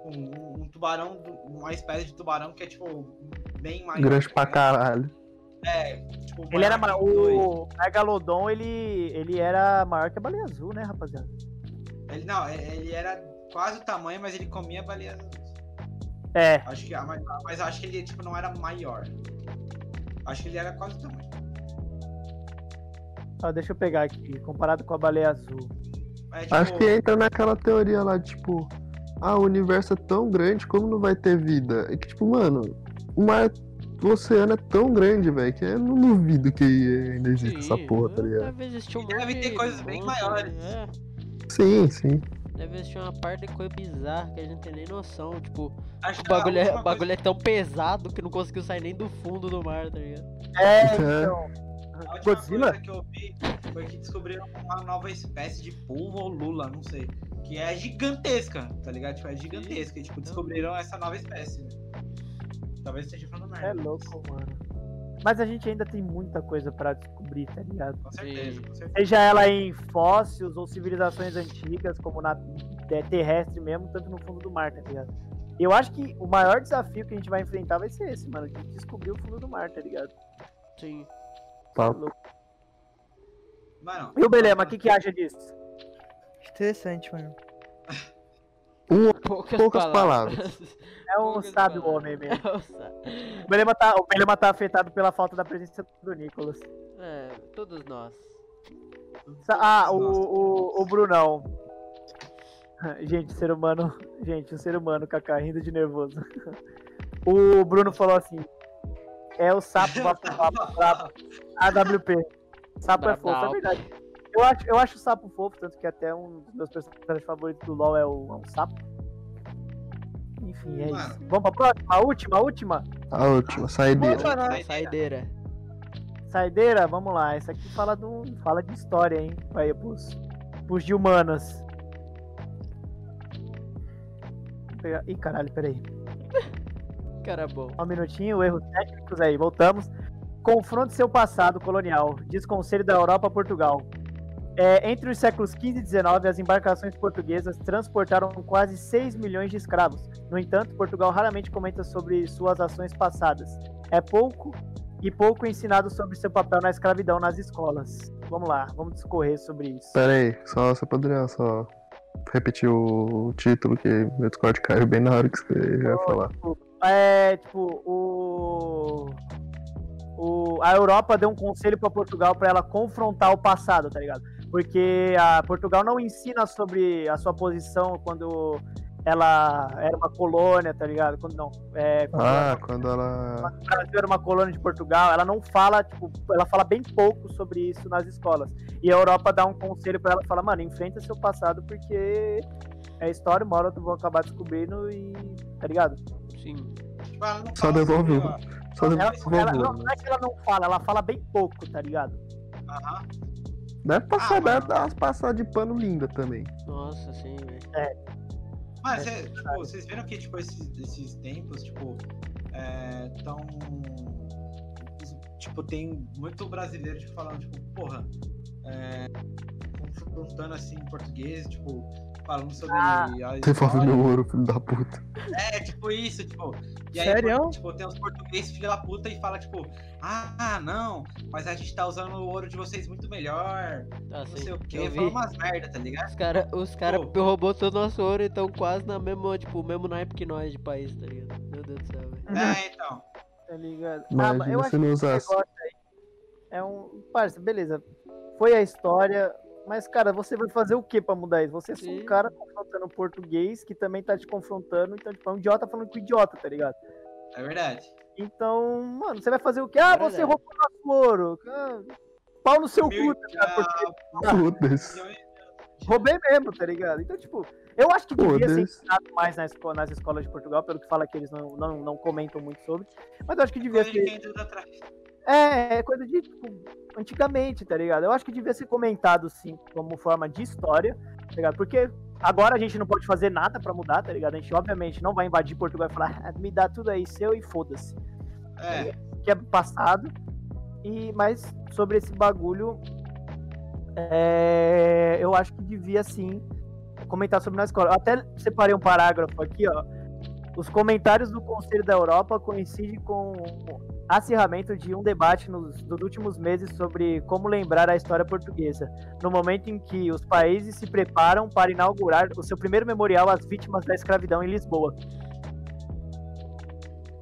Um, um tubarão, uma espécie de tubarão que é, tipo, bem maior. Grande pra tá caralho. É, tipo, Ele era maior o Megalodon, ele, ele era maior que a baleia azul, né, rapaziada? Ele, não, é- ele era quase o tamanho, mas ele comia baleia azul. É, Acho que, mas, mas eu acho que ele tipo, não era maior. Acho que ele era quase o tamanho. ó, deixa eu pegar aqui, comparado com a baleia azul. É, tipo, Acho que entra naquela teoria lá, tipo, ah, o universo é tão grande, como não vai ter vida? É que, tipo, mano, o mar, o oceano é tão grande, velho, que eu não duvido que ainda existe essa porra, tá ligado? Deve existir um deve monte ter coisas bem monstro, maiores. É, Sim, sim. deve existir uma parte de coisa bizarra que a gente não tem nem noção. Tipo, acho o bagulho, é, o bagulho é tão pesado que não conseguiu sair nem do fundo do mar, tá ligado? É, É. então. A última Godzilla? coisa que eu vi foi que descobriram uma nova espécie de polvo ou lula, não sei. Que é gigantesca, tá ligado? Tipo, é gigantesca. E, tipo, descobriram essa nova espécie. Né? Talvez esteja falando merda. É louco, mano. Mas a gente ainda tem muita coisa pra descobrir, tá ligado? Com certeza, com certeza. Seja ela em fósseis ou civilizações antigas, como na é, terrestre mesmo, tanto no fundo do mar, tá ligado? Eu acho que o maior desafio que a gente vai enfrentar vai ser esse, mano, de descobrir o fundo do mar, tá ligado? Sim. Tá. Mano, E o Belema, o que, que acha disso? Interessante, mano. Um, Poucas, poucas É um Poucas sábio palavras. homem mesmo. É um sábio. O Belema tá, o Belema tá afetado pela falta da presença do Nicolas. É, todos nós. Sa- Ah, o, o, o Brunão. Gente, ser humano. Gente, o ser humano, Kaká, rindo de nervoso. O Bruno falou assim: é o sapo vapo brabo. AWP. Sapo é fofo, é verdade. Eu acho, eu acho o sapo fofo, tanto que até um dos meus personagens favoritos do LoL é o, é um sapo. Enfim, é Mano. isso. Vamos pra próxima? A última, a última? a última, saideira. Saideira. Saideira, vamos lá. Essa aqui fala, do, fala de história, hein? Aí, pros, pros de humanas. Vou pegar- Ih, caralho, peraí. Cara bom. Um minutinho, erros técnicos aí, voltamos. Confronte seu passado colonial, diz Conselho da Europa a Portugal. É, entre os séculos XV e XIX, as embarcações portuguesas transportaram quase 6 milhões de escravos. No entanto, Portugal raramente comenta sobre suas ações passadas. É pouco e pouco ensinado sobre seu papel na escravidão nas escolas. Vamos lá, vamos discorrer sobre isso. Pera aí, só, só poderia só repetir o título que meu Discord caiu bem na hora que você ia falar. É, tipo, o. o a Europa deu um conselho pra Portugal pra ela confrontar o passado, tá ligado? Porque a Portugal não ensina sobre a sua posição quando ela era uma colônia, tá ligado? Quando não. É, quando Ah, quando ela. o Brasil era uma colônia de Portugal, ela não fala, tipo, ela fala bem pouco sobre isso nas escolas. E a Europa dá um conselho pra ela, fala, mano, enfrenta seu passado porque é história, uma hora tu vão acabar descobrindo e. tá ligado? Sim. Tipo, ela Só devolve ó, Só Ela, devolve. ela- não, não é que ela não fala, ela fala bem pouco, tá ligado? aham. Deve passar, Ah, deve dar umas passadas de pano linda também. Nossa, sim, velho. Mas É cê- tipo, vocês viram que tipo, esses, esses tempos, tipo, é, tão. Tipo, tem muito brasileiro tipo, falando, tipo, porra, é, confrontando assim em português, tipo, falando sobre Ah. a Devolve história. meu ouro, filho da puta. É, tipo isso, tipo. E aí, Sério? por- tipo, tem os portugueses filha da puta e fala, tipo, ah, não, mas a gente tá usando o ouro de vocês muito melhor, Tá, não sim. sei o quê. Eu Fala umas merda, tá ligado? Os caras os cara Pô. roubou todo o nosso ouro e estão quase na mesma, tipo, mesmo naipe que nós de país, tá ligado? Meu Deus do céu, velho. É, então. Tá ligado? Imagina mas eu acho se não que esse usasse. negócio aí é um. Parça, beleza. Foi a história. Mas, cara, você vai fazer o que pra mudar isso? Você é só um cara confrontando o português que também tá te confrontando. Então, tipo, é um idiota falando com idiota, tá ligado? É verdade. Então, mano, você vai fazer o quê? Ah, Verdade. você roubou nosso ouro. Ah, pau no seu cu, tá? Porque roubei mesmo, tá ligado? Então, tipo, eu acho que devia ser ensinado mais nas, nas escolas de Portugal, pelo que fala que eles não, não, não comentam muito sobre. Mas eu acho que devia ser. É, é coisa de, tipo, antigamente, tá ligado? Eu acho que devia ser comentado, sim, como forma de história, tá ligado? Porque agora a gente não pode fazer nada pra mudar, tá ligado? A gente, obviamente, não vai invadir Portugal e falar, "Ah, me dá tudo aí seu e foda-se. É, Que é passado. E, mas sobre esse bagulho, é, eu acho que devia, sim, comentar sobre na escola. Eu até separei um parágrafo aqui, ó. Os comentários do Conselho da Europa coincidem com o acirramento de um debate nos, nos últimos meses sobre como lembrar a história portuguesa, no momento em que os países se preparam para inaugurar o seu primeiro memorial às vítimas da escravidão em Lisboa.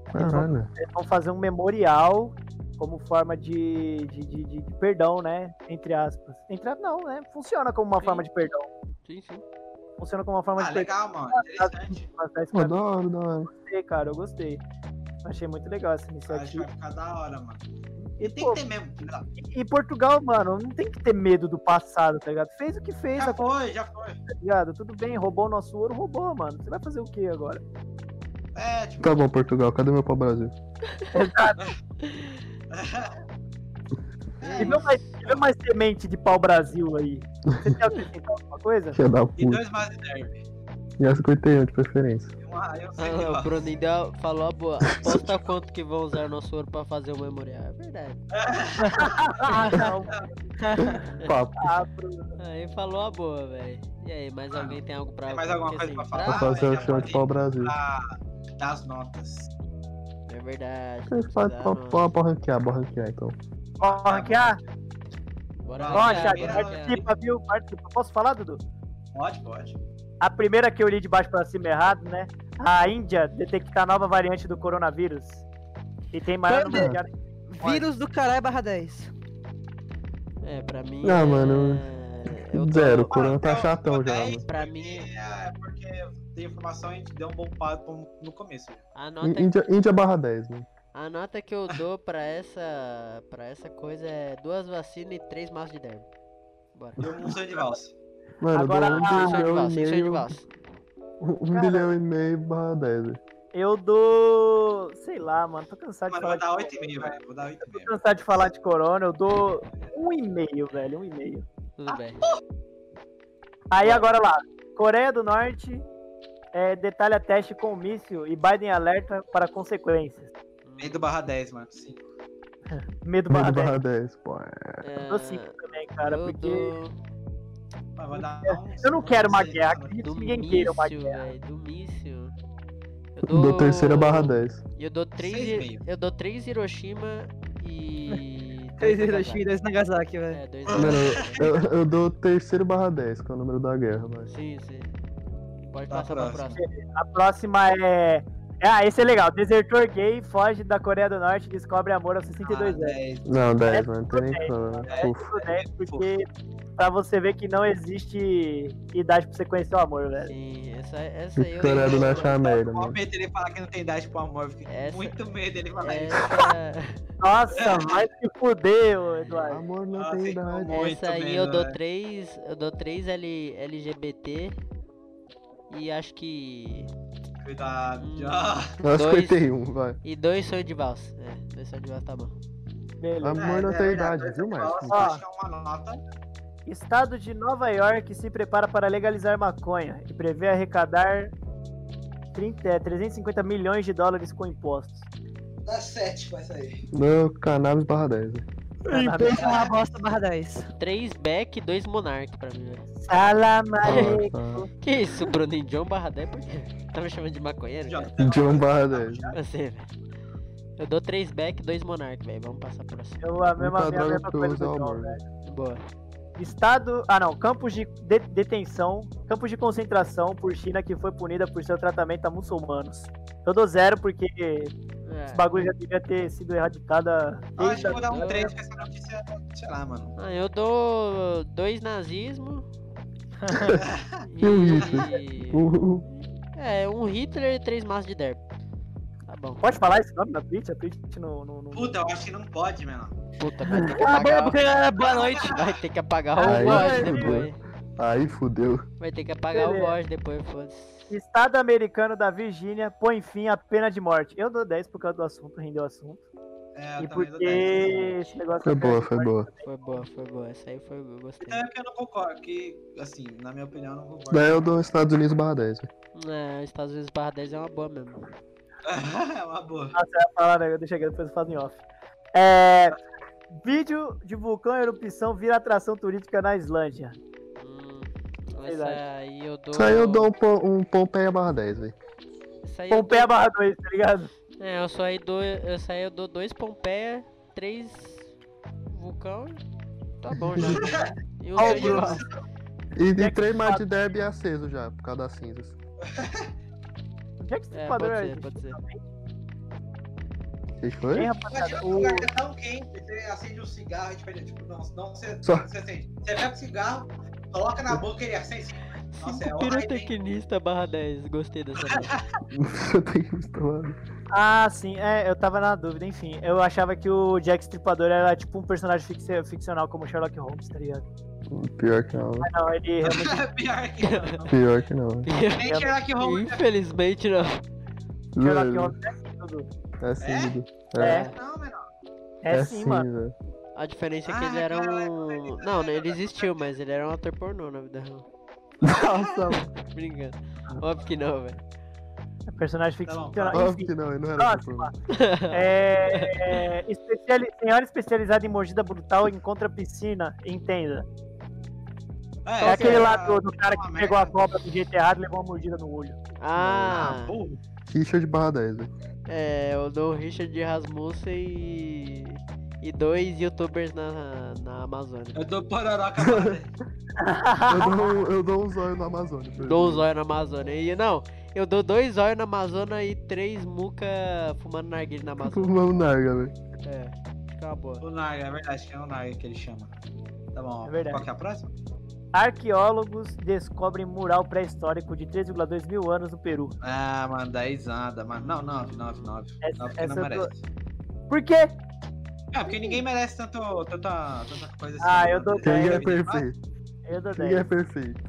Caralho. Eles vão fazer um memorial como forma de, de, de, de- de perdão, né? Entre aspas. Entre, não, né? Funciona como uma Sim. forma de perdão. Sim, sim. Funciona como uma forma ah, de legal, mano. Interessante. Pô, da hora, da hora. Eu gostei, cara, eu gostei. Achei muito legal essa Acho que iniciativa. vai ficar da hora, mano. E, tem pô, que ter mesmo, da- e Portugal, mano, não tem que ter medo do passado, tá ligado? Fez o que fez, Já tá foi, já foi. ligado? Tudo bem, roubou o nosso ouro, roubou, mano. Você vai fazer o que agora? É, tipo. Tá bom, Portugal, cadê meu pau-brasil? É E vê mais, vê mais semente de pau-brasil aí. Você tem acrescentar alguma coisa? Filha da e dois mais derby. E a 51 de preferência. E uma- eu Ah, sei não, lá. o Bruninho deu- falou a boa. Aposta quanto que vão usar nosso ouro pra fazer o memorial. É verdade. ah, não. Papo. Ah, Bruno. Aí falou a boa, velho. E aí, mais Ah, alguém tem algo pra tem mais alguma coisa pra acrescentar? falar? Pra fazer o já show de pode- pau-brasil. Pra dar as notas. É verdade. Pra, não. pra, pra ranquear, bora ranquear então. Ó, ranquear? Bora Ó, Thiago, participa, viu? Participa. Posso falar, Dudu? Pode, pode. a primeira que eu li de baixo pra cima errado, né? A Índia detectar nova variante do coronavírus. E tem maior número de Vírus do caralho barra 10. É, pra mim. Ah, é... mano, eu tô- Zero, o corona tá chatão já, mano. Pra mim, É porque tem informação e a gente deu um bom papo no começo. a nota, Índia, Índia barra 10, mano. A nota que eu dou pra essa, pra essa coisa é duas vacinas e três maços de derby. Bora. Deu um sonho de valsa. Mano, Agora, eu dou ah, um Sonho de bilhão valsa, e sonho de meio. valsa. Um Cara. bilhão e meio barra 10, velho. Eu dou. Sei lá, mano. Tô cansado de Mano, eu falar. vou dar de 8,5, velho. Vou dar 8,5. Tô cansado de falar de corona. Eu dou um e meio, velho. Um e meio. Tudo bem. Aí agora lá. Coreia do Norte é, detalha teste com míssil e Biden alerta para consequências. Meio do barra 10, mano. Sim. Medo Meio barra do 10. barra 10, pô. é. É, Eu dou cinco também, cara, eu porque dou Mas uns- eu não quero uma guerra. Acredito que ninguém queira uma guerra. do míssil. Eu Do dou terceira barra 10. Eu dou três, Seis e Hi- meio. eu dou três Hiroshima e 3 dois Hiroshima e 2 Nagasaki, velho. É, dois Mano, eu, eu dou terceiro barra 10, que é o número da guerra, vai. Sim, sim. Pode Tá, passar pra próxima. A próxima é. Ah, esse é legal. Desertor gay foge da Coreia do Norte e descobre amor aos 62 Ah, anos. 10. Não, 10, mano, não tem nem como. É Ufa. tudo 10, porque pra você ver que não existe idade pra você conhecer o amor, velho. Sim, essa, essa aí eu. Coreia do Norte é uma merda, mano. medo dele falar que não tem idade pro amor. Essa- muito medo dele falar isso. Essa, Nossa, vai se fuder, ô, Eduardo. Amor não Ah, tem ficou idade. Muito essa aí medo, eu dou velho. três. Eu dou três L, LGBT. E acho que. Cuidado. Hum. já. Nós Dois. 51, vai. E dois sonhos de valsa. É, dois sonhos de valsa tá bom. Beleza. Amor não É, tem é idade, viu, Márcio? É. Estado de Nova York se prepara para legalizar maconha e prevê arrecadar 30, é, 350 milhões de dólares com impostos. Dá 7 vai sair. Não, cannabis barra 10, velho. Imposto é uma bosta barra 10. Três Beck e dois Monark pra mim, velho. Salam aleikum. tá. Que isso, Bruninho John barra 10? Por quê? Tá me chamando de maconheiro? Já. John barra 10. Você, velho. Eu dou três Beck e dois Monark, velho. Vamos passar pro próximo. Eu, a mesma, a mesma coisa do o John, velho. Boa. Estado. Ah, não. Campos de de- detenção. Campos de concentração por China que foi punida por seu tratamento a muçulmanos. Eu dou zero porque esse É. bagulho já devia ter sido erradicado. Eu acho que eu vou dar um Eu- 3 com essa notícia, sei lá, mano. Ah, eu dou dois nazismo. E um e... Uhul. É, um Hitler e três maços de derby. Tá bom. Pode falar esse nome da Twitch? A Twitch não. não, não... Puta, eu acho que não pode, mano. Puta, vai ter que Ah, apagar. boa, boa, noite. Vai ter que apagar o voz depois. Aí fudeu. Vai ter que apagar o Beleza. voz depois, foda-se. Estado americano da Virgínia põe fim à pena de morte. Eu dou 10 por causa do assunto, rendeu o assunto. É, eu e também porque 10. esse negócio Foi boa, foi boa. Foi boa, foi boa. Essa aí foi, eu gostei. É que eu não concordo, que, assim, na minha opinião, eu não concordo. Daí eu dou Estados Unidos barra 10, velho. É, Estados Unidos barra 10 é uma boa mesmo. é uma boa. Nossa, eu ia falar, né? Deixa aqui, depois eu faço em off. É, vídeo de vulcão erupção vira atração turística na Islândia. Hum, essa aí eu dou. Isso aí eu dou um, po- um Pompeia barra 10, velho. Eu Pompeia dou... barra 2, tá ligado? É, eu só aí dou. Essa aí eu dou dois Pompeia, três vulcão. Tá bom já. E o sonho de. E, é e que três tu mais sabe? de derby aceso já, por causa das cinzas. Onde é que esse É, padrão pode é? ser, pode ser. O que foi? O- lugar que é tão quente, você acende um cigarro e tipo, não, não você, Só- você acende. Você pega o cigarro, coloca na boca e ele acende. Nossa, é Cinco horrível, hein? pirotecnista barra 10. Gostei dessa tem. Ah, sim, é, eu tava na dúvida, enfim. Eu achava que o Jack Stripador era tipo um personagem fic- ficcional como Sherlock Holmes, tá ligado? Pior que não. Mas não, ele realmente. Pior que não. Pior que não. Nem Sherlock Holmes. Infelizmente não. Sherlock Holmes é assim, Dudu. É cinza. É. Não, menor. É, sim, mano. velho. A diferença é que Ah, ele era caralho, um. Não, né, ele existiu, mas ele era um ator pornô na vida real. Nossa, Brincando. Óbvio que não, velho. É personagem Tá ficcional. óbvio enfim. que não, ele não era Próxima. tipo. É, é, especiali- Senhora especializada em mordida brutal encontra piscina, entenda. É, aquele lá do, do cara que pegou a cobra do jeito errado e levou uma mordida no olho. Ah, Richard barra 10, velho. é, eu dou o Richard Rasmussen e. e dois youtubers na, na Amazônia. Eu dou pororoca Eu dou, eu dou um zóio na Amazônia. Dou um zóio na Amazônia. E não, eu dou dois zóios na Amazônia e três muca fumando narguilha na Amazônia. Narga, velho. É, boa. O Naga, é verdade, que é o Naga que ele chama. Tá bom, É verdade. qual que é a próxima? Arqueólogos descobrem mural pré-histórico de 3,2 mil anos no Peru. Ah, mano, 10 anda, mano. Não, 9, 9, 9. Essa- 9 porque essa não eu tô- merece. Por quê? É, porque ninguém merece tanto, tanta, tanta coisa assim. Ah, né? eu dou Deve- Ninguém é perfeito. Eu dou Ninguém é 10. perfeito.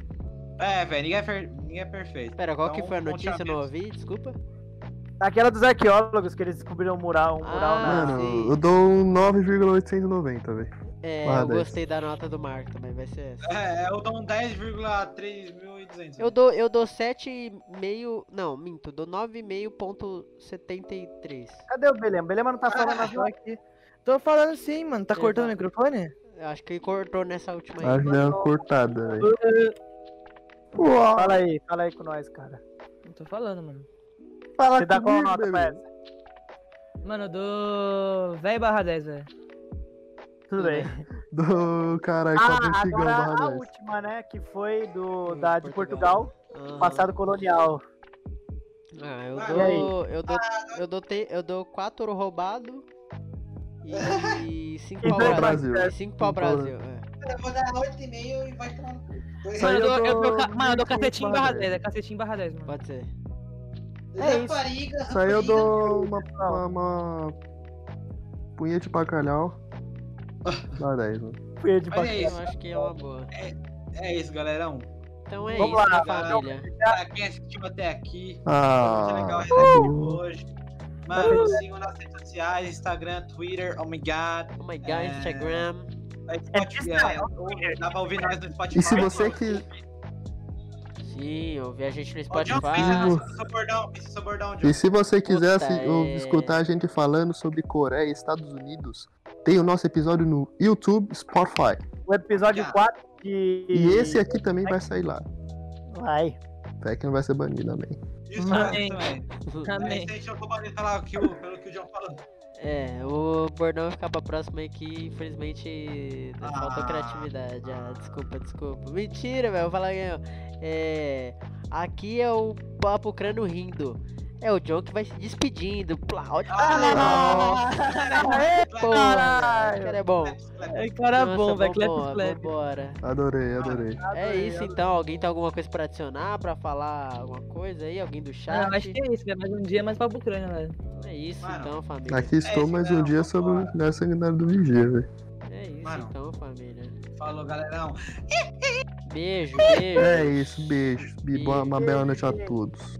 É, velho, ninguém, é ninguém é perfeito. Pera, qual que Então, foi a notícia? Eu não ouvi, desculpa. Aquela dos arqueólogos que eles descobriram um mural, um mural Ah, na. Mano, sim. eu dou um 9,890, velho. É, Barra eu 10. gostei da nota do Marco também, vai ser essa. É, eu dou um 10,3200. Eu dou, eu dou 7,5. Não, minto, dou 9,5.73. Cadê o Belema? O Belema não tá falando Ah, aqui. Tô falando sim, mano. Tá cortando o microfone? Eu acho que ele cortou nessa última aí. Acho que deu uma cortada, velho. Fala aí, fala aí com nós, cara. Não tô falando, mano. Fala Você dá qual nota pra essa? Mano, eu dou. Véi barra 10, velho. Tudo bem. Do caralho, Ah, antigão agora barra a 10. última, né? Que foi do, Do da, de Portugal, Aham. passado colonial. Ah, eu Ah, e aí? dou. Eu dou. Eu dou, te, eu dou 4 ouro roubado e 5 E pau Brasil. Brasil. E 5 pau Brasil. É. Eu vou dar 8,5 e vai tomar no cu. Mano, eu dou, eu dou, dou ca- mano, eu dou 25 cacetinho barra barra 10. 10. É cacetinho barra 10, mano. Pode ser. É isso. Rapariga, Isso aí eu dou uma, uma, uma punha de bacalhau. Barra 10, mano. Fui de Olha bacalhau. isso. Eu acho que é uma boa. É isso, galerão. Então é Vamos isso, lá, galera. família? Quem assistiu até aqui, Ah, foi muito legal a bom. hoje. Mano, sigam nas redes sociais, Instagram, Twitter, oh my god. Oh my god, É. Instagram. Aí, Spotify, é, dá pra ouvir nós no Spotify. E se você que- Sim, ouvir a gente no Spotify. E se você quiser Puta, é. escutar a gente falando sobre Coreia e Estados Unidos, tem o nosso episódio no YouTube, Spotify. O episódio Já. 4 de. E esse aqui também vai sair lá. Vai. Até que não vai ser banido, amém. Isso Amém. mesmo também. Amém. Esse aí vou falar o que o- pelo que o John falou. É, o bordão vai ficar pra próxima aí que infelizmente né, faltou Ah. criatividade. Ah, desculpa, desculpa. Mentira, velho. Vou falar aqui, ó. É. Aqui é o Papo Crânio rindo. É o John que vai se despedindo. Plau. Ah, Porra, caralho. cara é bom. É cara Nossa, bom, velho. Clap vambora. Adorei, adorei. É isso então. Alguém tem alguma coisa pra adicionar, pra falar alguma coisa aí? Alguém do chat? Ah, acho que é isso, velho. Mais um dia mais pra Ucrânia, velho. É isso Mano. então, família. Aqui estou isso, mais um dia sobre o Guerra Sanguinária do Vigia, velho. É isso Mano. então, família. Falou, galerão. Beijo, beijo. É isso, beijo. Boa, uma bela noite a todos.